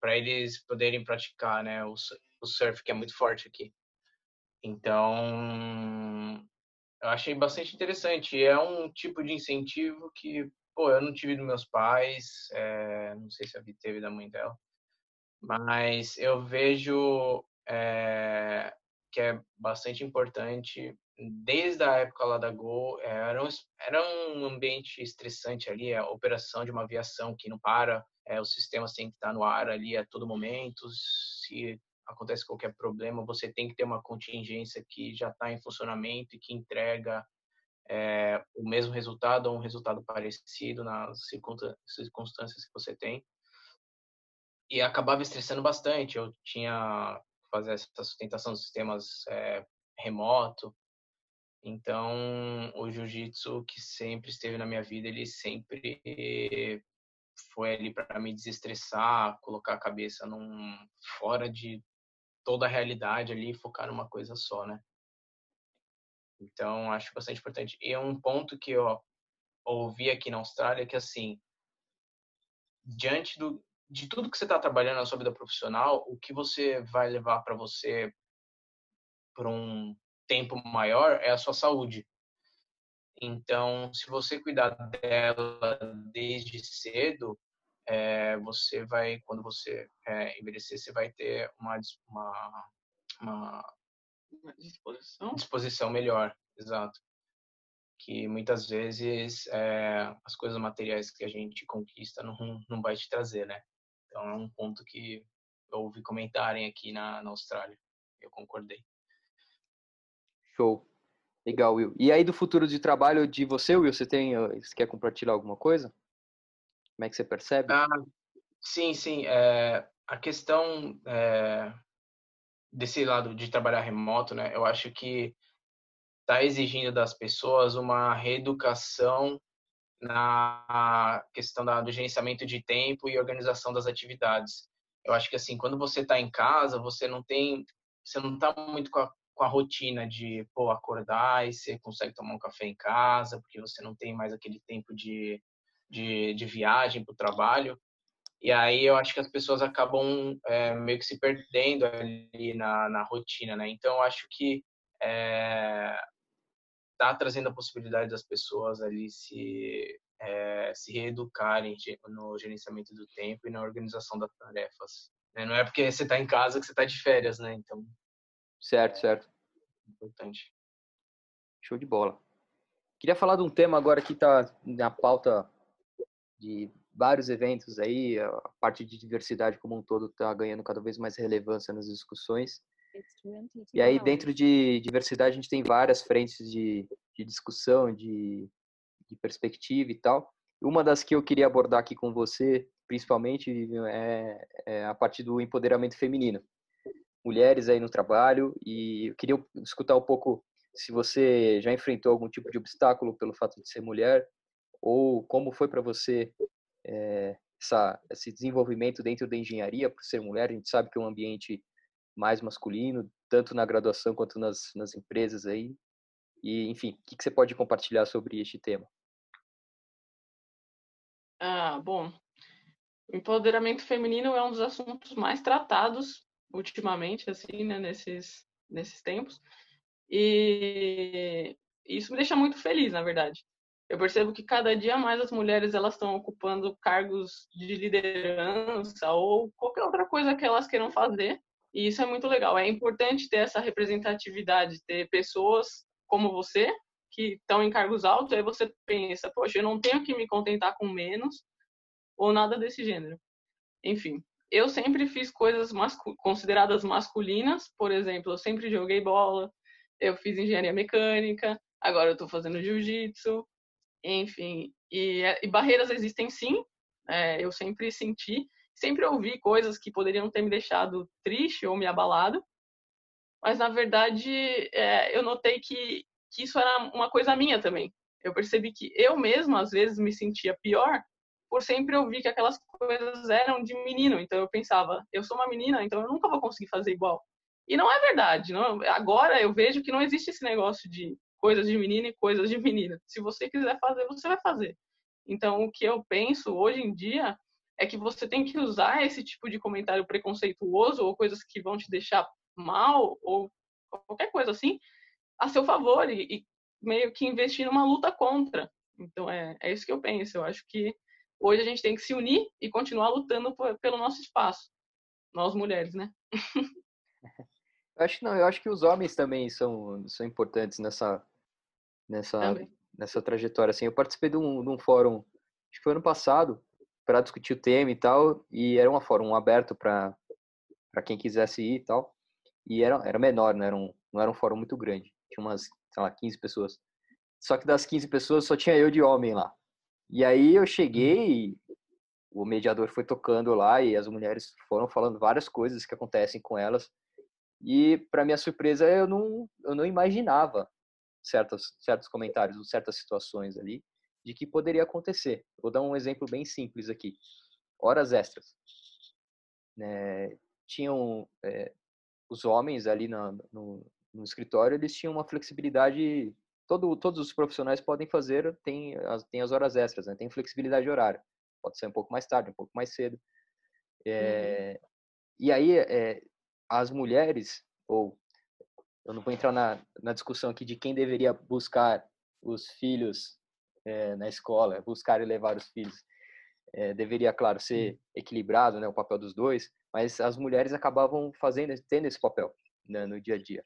S3: para eles poderem praticar, né, o, o surf que é muito forte aqui. Então, eu achei bastante interessante. É um tipo de incentivo que, pô, eu não tive dos meus pais, é, não sei se a teve da mãe dela, mas eu vejo é, que é bastante importante. Desde a época lá da Gol, eh, era um, era um ambiente estressante ali, a operação de uma aviação que não para, é, os sistemas têm que estar no ar ali a todo momento. Se acontece qualquer problema, você tem que ter uma contingência que já está em funcionamento e que entrega é, o mesmo resultado ou um resultado parecido nas circunstâncias que você tem e acabava estressando bastante. Eu tinha fazer essa sustentação dos sistemas é, remoto. Então, o jiu-jitsu que sempre esteve na minha vida, ele sempre foi ali para me desestressar, colocar a cabeça num fora de toda a realidade ali, focar numa coisa só, né? Então, acho bastante importante. E um ponto que eu ouvi aqui na Austrália é que assim, diante do, de tudo que você está trabalhando na sua vida profissional, o que você vai levar para você por um tempo maior é a sua saúde. Então, se você cuidar dela desde cedo, é, você vai, quando você é, envelhecer, você vai ter uma, uma, uma,
S2: disposição?
S3: disposição melhor, exato. Que muitas vezes é, as coisas materiais que a gente conquista não, não vai te trazer, né? Então é um ponto que eu ouvi comentarem aqui na, na Austrália. Eu concordei.
S1: Show. Legal, Will. E aí do futuro de trabalho de você, Will, você tem, você quer compartilhar alguma coisa? Como é que você percebe?
S3: Ah, sim, sim. É, a questão é, desse lado de trabalhar remoto, né? Eu acho que está exigindo das pessoas uma reeducação na questão da, do gerenciamento de tempo e organização das atividades. Eu acho que assim, quando você está em casa, você não tem, você não está muito com a, com a rotina de pô, acordar e você consegue tomar um café em casa, porque você não tem mais aquele tempo de, de, de viagem para o trabalho. E aí eu acho que as pessoas acabam é, meio que se perdendo ali na, na rotina, né? Então eu acho que é, está trazendo a possibilidade das pessoas ali se é, se reeducarem no gerenciamento do tempo e na organização das tarefas. Né? Não é porque você está em casa que você está de férias, né? Então.
S1: Certo, certo.
S3: Importante.
S1: Show de bola. Queria falar de um tema agora que está na pauta de vários eventos aí, a parte de diversidade como um todo está ganhando cada vez mais relevância nas discussões. E aí, dentro de diversidade, a gente tem várias frentes de, de discussão, de, de perspectiva e tal. Uma das que eu queria abordar aqui com você, principalmente, é, é a parte do empoderamento feminino. Mulheres aí no trabalho, e eu queria escutar um pouco se você já enfrentou algum tipo de obstáculo pelo fato de ser mulher, ou como foi para você é, essa, esse desenvolvimento dentro da engenharia por ser mulher. A gente sabe que é um ambiente mais masculino, tanto na graduação quanto nas, nas empresas aí. E, enfim, o que, que você pode compartilhar sobre este tema?
S2: Ah, bom, empoderamento feminino é um dos assuntos mais tratados ultimamente, assim, né, nesses, nesses tempos. E isso me deixa muito feliz, na verdade. Eu percebo que cada dia mais as mulheres elas estão ocupando cargos de liderança ou qualquer outra coisa que elas queiram fazer e isso é muito legal. É importante ter essa representatividade, ter pessoas como você que estão em cargos altos, aí você pensa, poxa, eu não tenho que me contentar com menos ou nada desse gênero. Enfim, eu sempre fiz coisas mascu consideradas masculinas, por exemplo, eu sempre joguei bola, eu fiz engenharia mecânica, agora eu estou fazendo jiu-jitsu, enfim. E, e barreiras existem sim, é, eu sempre senti, sempre ouvi coisas que poderiam ter me deixado triste ou me abalado, mas na verdade é, eu notei que, que isso era uma coisa minha também. Eu percebi que eu mesma às vezes me sentia pior por sempre ouvir que aquelas coisas eram de menino. Então eu pensava, eu sou uma menina, então eu nunca vou conseguir fazer igual. E não é verdade. Não, agora eu vejo que não existe esse negócio de coisas de menino e coisas de menina. Se você quiser fazer, você vai fazer. Então o que eu penso hoje em dia é que você tem que usar esse tipo de comentário preconceituoso ou coisas que vão te deixar mal ou qualquer coisa assim a seu favor e, e meio que investir numa luta contra. Então é, é isso que eu penso. Eu acho que hoje a gente tem que se unir e continuar lutando pelo nosso espaço. Nós mulheres, né?
S1: eu acho que não, eu acho que os homens também são, são importantes nessa nessa também. nessa trajetória assim. Eu participei de um, de um fórum, acho que foi ano passado, para discutir o tema e tal, e era um fórum aberto para para quem quisesse ir e tal. E era era menor, não era um não era um fórum muito grande. Tinha umas, sei lá, 15 pessoas. Só que das 15 pessoas só tinha eu de homem lá. E aí eu cheguei, o mediador foi tocando lá e as mulheres foram falando várias coisas que acontecem com elas. E para minha surpresa, eu não eu não imaginava certos certos comentários, certas situações ali de que poderia acontecer. Vou dar um exemplo bem simples aqui. Horas extras. É, tinham é, os homens ali no, no, no escritório, eles tinham uma flexibilidade todo, todos os profissionais podem fazer, tem as, tem as horas extras, né? tem flexibilidade horária. Pode ser um pouco mais tarde, um pouco mais cedo. É, uhum. E aí, é, as mulheres, ou eu não vou entrar na, na discussão aqui de quem deveria buscar os filhos é, na escola, buscar e levar os filhos. deveria, claro, ser equilibrado, né, o papel dos dois, mas as mulheres acabavam fazendo, tendo esse papel né, no dia a dia.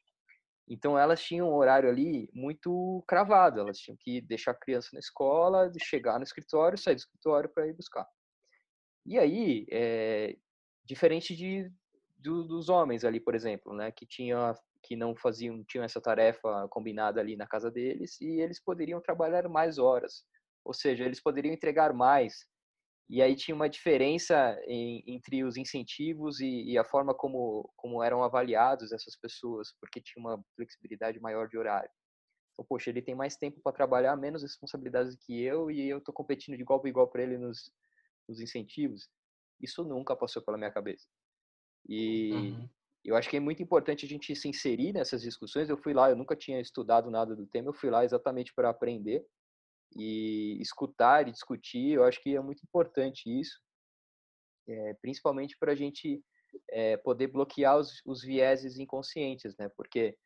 S1: Então elas tinham um horário ali muito cravado, elas tinham que deixar a criança na escola, chegar no escritório, sair do escritório para ir buscar. E aí, é, diferente de do, dos homens ali, por exemplo, né, que tinha que não faziam tinham essa tarefa combinada ali na casa deles e eles poderiam trabalhar mais horas, ou seja, eles poderiam entregar mais e aí tinha uma diferença em, entre os incentivos e, e, a forma como, como eram avaliados essas pessoas, porque tinha uma flexibilidade maior de horário. Então, poxa, ele tem mais tempo para trabalhar, menos responsabilidades que eu, e eu estou competindo de igual para igual para ele nos, nos incentivos. Isso nunca passou pela minha cabeça. E uhum. Eu acho que é muito importante a gente se inserir nessas discussões. Eu fui lá, eu nunca tinha estudado nada do tema, eu fui lá exatamente para aprender e escutar e discutir, eu acho que é muito importante isso, é, principalmente para a gente é, poder bloquear os, os vieses inconscientes, né? Porque,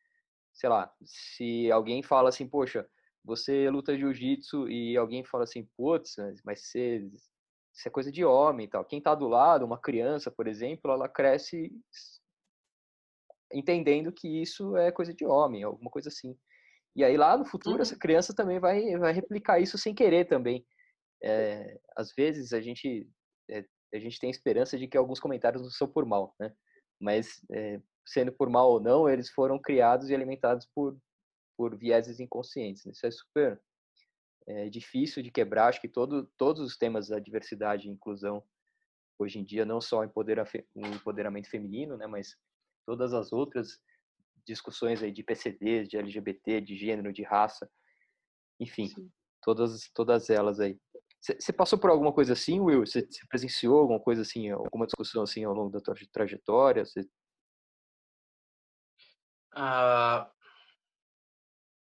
S1: sei lá, se alguém fala assim, poxa, você luta jiu-jitsu e alguém fala assim, putz, mas você, isso é coisa de homem e tal. Quem está do lado, uma criança, por exemplo, ela cresce entendendo que isso é coisa de homem, alguma coisa assim. E aí lá no futuro uhum. essa criança também vai, vai replicar isso sem querer também. É, às vezes a gente é, a gente tem esperança de que alguns comentários não são por mal, né? Mas é, sendo por mal ou não, eles foram criados e alimentados por por vieses inconscientes. Isso é super é, difícil de quebrar. Acho que todo, todos os temas da diversidade e inclusão hoje em dia, não só o empoderamento feminino, né, mas todas as outras discussões aí de PCDs, de LGBT, de gênero, de raça, enfim, todas todas elas aí. Você passou por alguma coisa assim, Will? Você presenciou alguma coisa assim, alguma discussão assim ao longo da tua trajetória? Cê...
S3: Ah,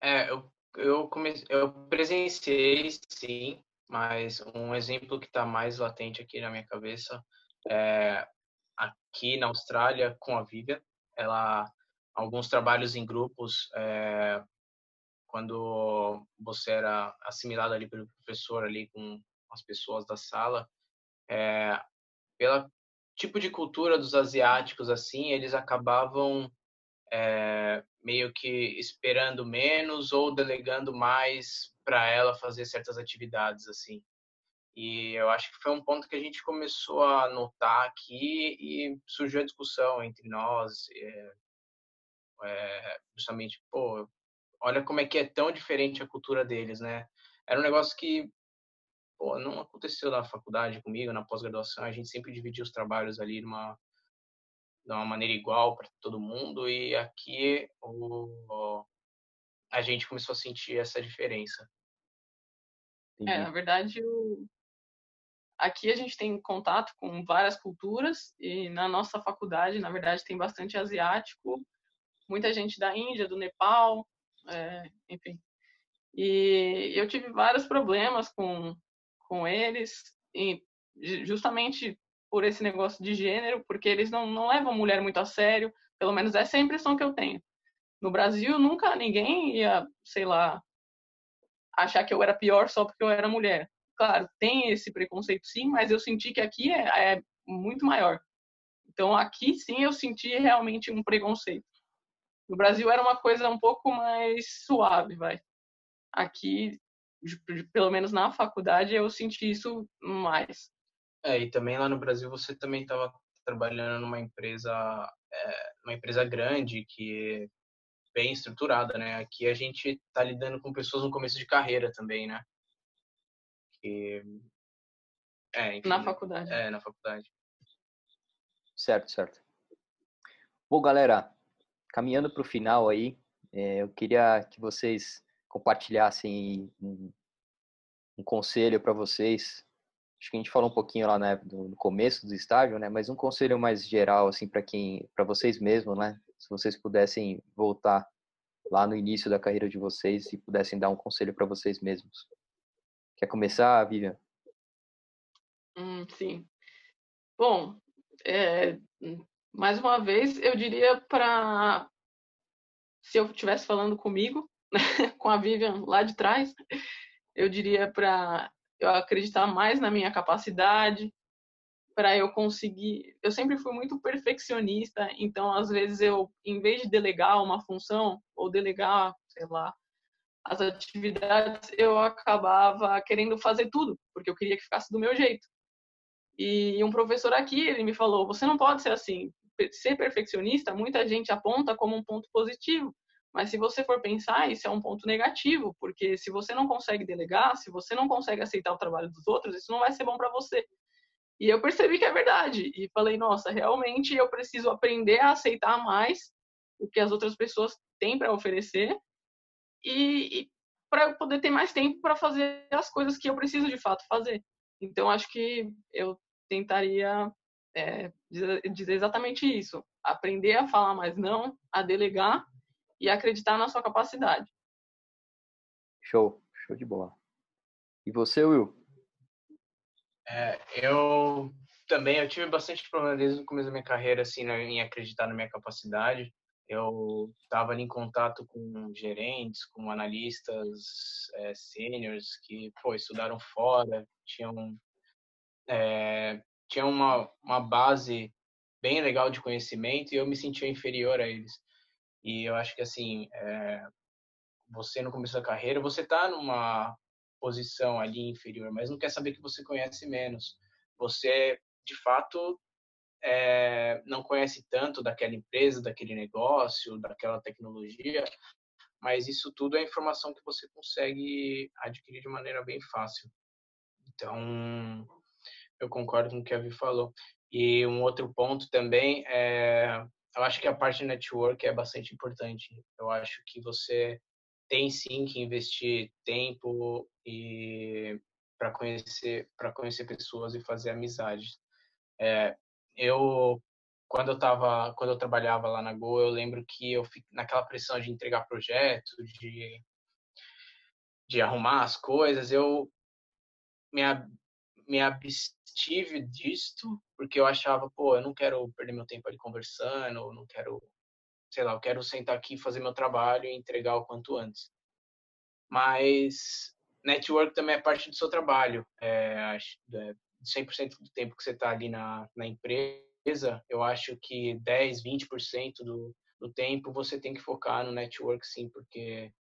S3: é, eu eu comecei, eu presenciei sim, mas um exemplo que está mais latente aqui na minha cabeça é aqui na Austrália com a Vivian. Ela alguns trabalhos em grupos é, quando você era assimilado ali pelo professor ali com as pessoas da sala é, pela tipo de cultura dos asiáticos assim eles acabavam é, meio que esperando menos ou delegando mais para ela fazer certas atividades assim e eu acho que foi um ponto que a gente começou a notar aqui e surgiu a discussão entre nós é, é, justamente, pô, olha como é que é tão diferente a cultura deles, né? era um negócio que pô, não aconteceu na faculdade comigo, na pós-graduação, a gente sempre dividia os trabalhos ali numa de uma maneira igual para todo mundo e aqui o, a gente começou a sentir essa diferença.
S2: É, na verdade, o... aqui a gente tem contato com várias culturas e na nossa faculdade, na verdade, tem bastante asiático, muita gente da Índia, do Nepal, é, enfim. E eu tive vários problemas com, com eles, e justamente por esse negócio de gênero, porque eles não, não levam mulher muito a sério, pelo menos essa é a impressão que eu tenho. No Brasil, nunca ninguém ia, sei lá, achar que eu era pior só porque eu era mulher. Claro, tem esse preconceito sim, mas eu senti que aqui é, é muito maior. Então aqui sim eu senti realmente um preconceito. No Brasil era uma coisa um pouco mais suave, vai. Aqui, pelo menos na faculdade, eu senti isso mais.
S3: É, e também lá no Brasil você também estava trabalhando numa empresa, é, uma empresa grande que é bem estruturada, né? Aqui a gente está lidando com pessoas no começo de carreira também, né? Que,
S2: é, enfim, na faculdade.
S3: É, na faculdade.
S1: Certo, certo. Bom, galera, caminhando para o final aí, é, eu queria que vocês compartilhassem um, um conselho para vocês acho que a gente falou um pouquinho lá né, no começo do estágio, né? Mas um conselho mais geral, assim, para quem, para vocês mesmos, né? Se vocês pudessem voltar lá no início da carreira de vocês e pudessem dar um conselho para vocês mesmos. Quer começar, Vivian?
S2: Hum, sim. Bom, é, mais uma vez, eu diria para se eu estivesse falando comigo, <laughs> com a Vivian lá de trás, eu diria para eu acreditar mais na minha capacidade, para eu conseguir. Eu sempre fui muito perfeccionista, então às vezes eu, em vez de delegar uma função ou delegar, sei lá, as atividades, eu acabava querendo fazer tudo, porque eu queria que ficasse do meu jeito. E um professor aqui, ele me falou: "Você não pode ser assim. Ser perfeccionista, muita gente aponta como um ponto positivo, mas se você for pensar, isso é um ponto negativo, porque se você não consegue delegar, se você não consegue aceitar o trabalho dos outros, isso não vai ser bom para você. E eu percebi que é verdade. E falei, nossa, realmente eu preciso aprender a aceitar mais o que as outras pessoas têm para oferecer e, e para eu poder ter mais tempo para fazer as coisas que eu preciso de fato fazer. Então, acho que eu tentaria é, dizer exatamente isso. Aprender a falar mais não, a delegar e acreditar na sua capacidade.
S1: Show, show de bola. E você, Will?
S3: É, eu também eu tive bastante problema desde o começo da minha carreira assim em acreditar na minha capacidade. Eu estava ali em contato com gerentes, com analistas é, seniors que pô, estudaram fora, tinham é, tinham uma, uma base bem legal de conhecimento e eu me sentia inferior a eles. E eu acho que, assim, é, você no começo da carreira, você está numa posição ali inferior, mas não quer saber que você conhece menos. Você, de fato, é, não conhece tanto daquela empresa, daquele negócio, daquela tecnologia, mas isso tudo é informação que você consegue adquirir de maneira bem fácil. Então, eu concordo com o que a Vi falou. E um outro ponto também é eu acho que a parte de network é bastante importante. Eu acho que você tem sim que investir tempo e para conhecer para conhecer pessoas e fazer amizades. É, eu quando eu tava quando eu trabalhava lá na Go, eu lembro que eu fiquei naquela pressão de entregar projeto, de de arrumar as coisas, eu me me abstive disto, porque eu achava, pô, eu não quero perder meu tempo ali conversando, eu não quero, sei lá, eu quero sentar aqui, fazer meu trabalho e entregar o quanto antes. Mas network também é parte do seu trabalho. É, 100% do tempo que você está ali na, na empresa, eu acho que 10, 20% do, do tempo você tem que focar no network, sim, porque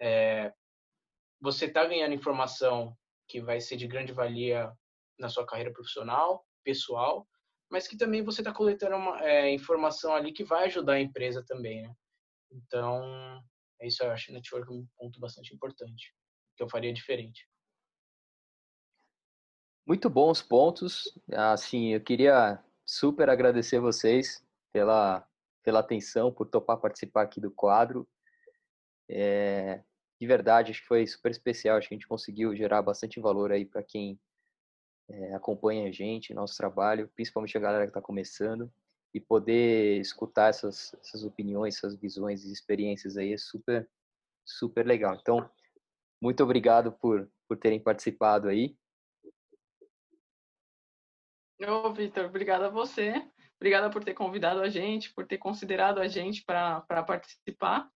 S3: é, você está ganhando informação que vai ser de grande valia na sua carreira profissional, pessoal, mas que também você está coletando uma é, informação ali que vai ajudar a empresa também, né? Então, é isso eu acho network um ponto bastante importante. que eu faria diferente.
S1: Muito bons pontos. Assim, eu queria super agradecer vocês pela, pela atenção, por topar participar aqui do quadro. É, de verdade, acho que foi super especial. Acho que a gente conseguiu gerar bastante valor aí para quem é, acompanha a gente, nosso trabalho, principalmente a galera que está começando. E poder escutar essas, essas opiniões, essas visões e experiências aí é super, super legal. Então, muito obrigado por, por terem participado aí.
S2: Ô, Vitor, obrigada a você. Obrigada por ter convidado a gente, por ter considerado a gente para participar.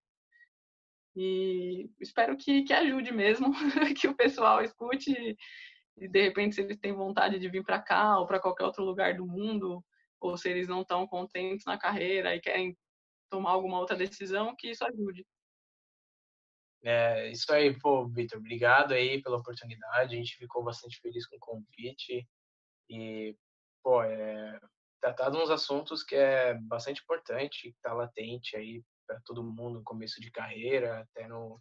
S2: E espero que, que ajude mesmo, <laughs> que o pessoal escute e, de repente, se eles têm vontade de vir para cá ou para qualquer outro lugar do mundo, ou se eles não estão contentes na carreira e querem tomar alguma outra decisão, que isso ajude.
S3: É, isso aí, pô, Vitor, obrigado aí pela oportunidade. A gente ficou bastante feliz com o convite. E, pô, é, tratado uns assuntos que é bastante importante, que está latente aí para todo mundo no começo de carreira, até no,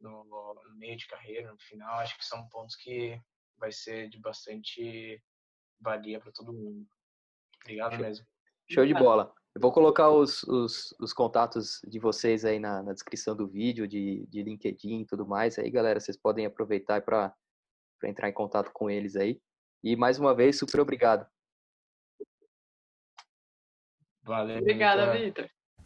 S3: no, no, meio de carreira, no final. Acho que são pontos que vai ser de bastante valia para todo mundo. Obrigado
S1: Show.
S3: mesmo.
S1: Show de bola. Eu vou colocar os, os, os contatos de vocês aí na, na, descrição do vídeo, de, de LinkedIn e tudo mais. Aí, galera, vocês podem aproveitar para entrar em contato com eles aí. E mais uma vez, super obrigado.
S3: Valeu.
S2: Obrigada, Vitor.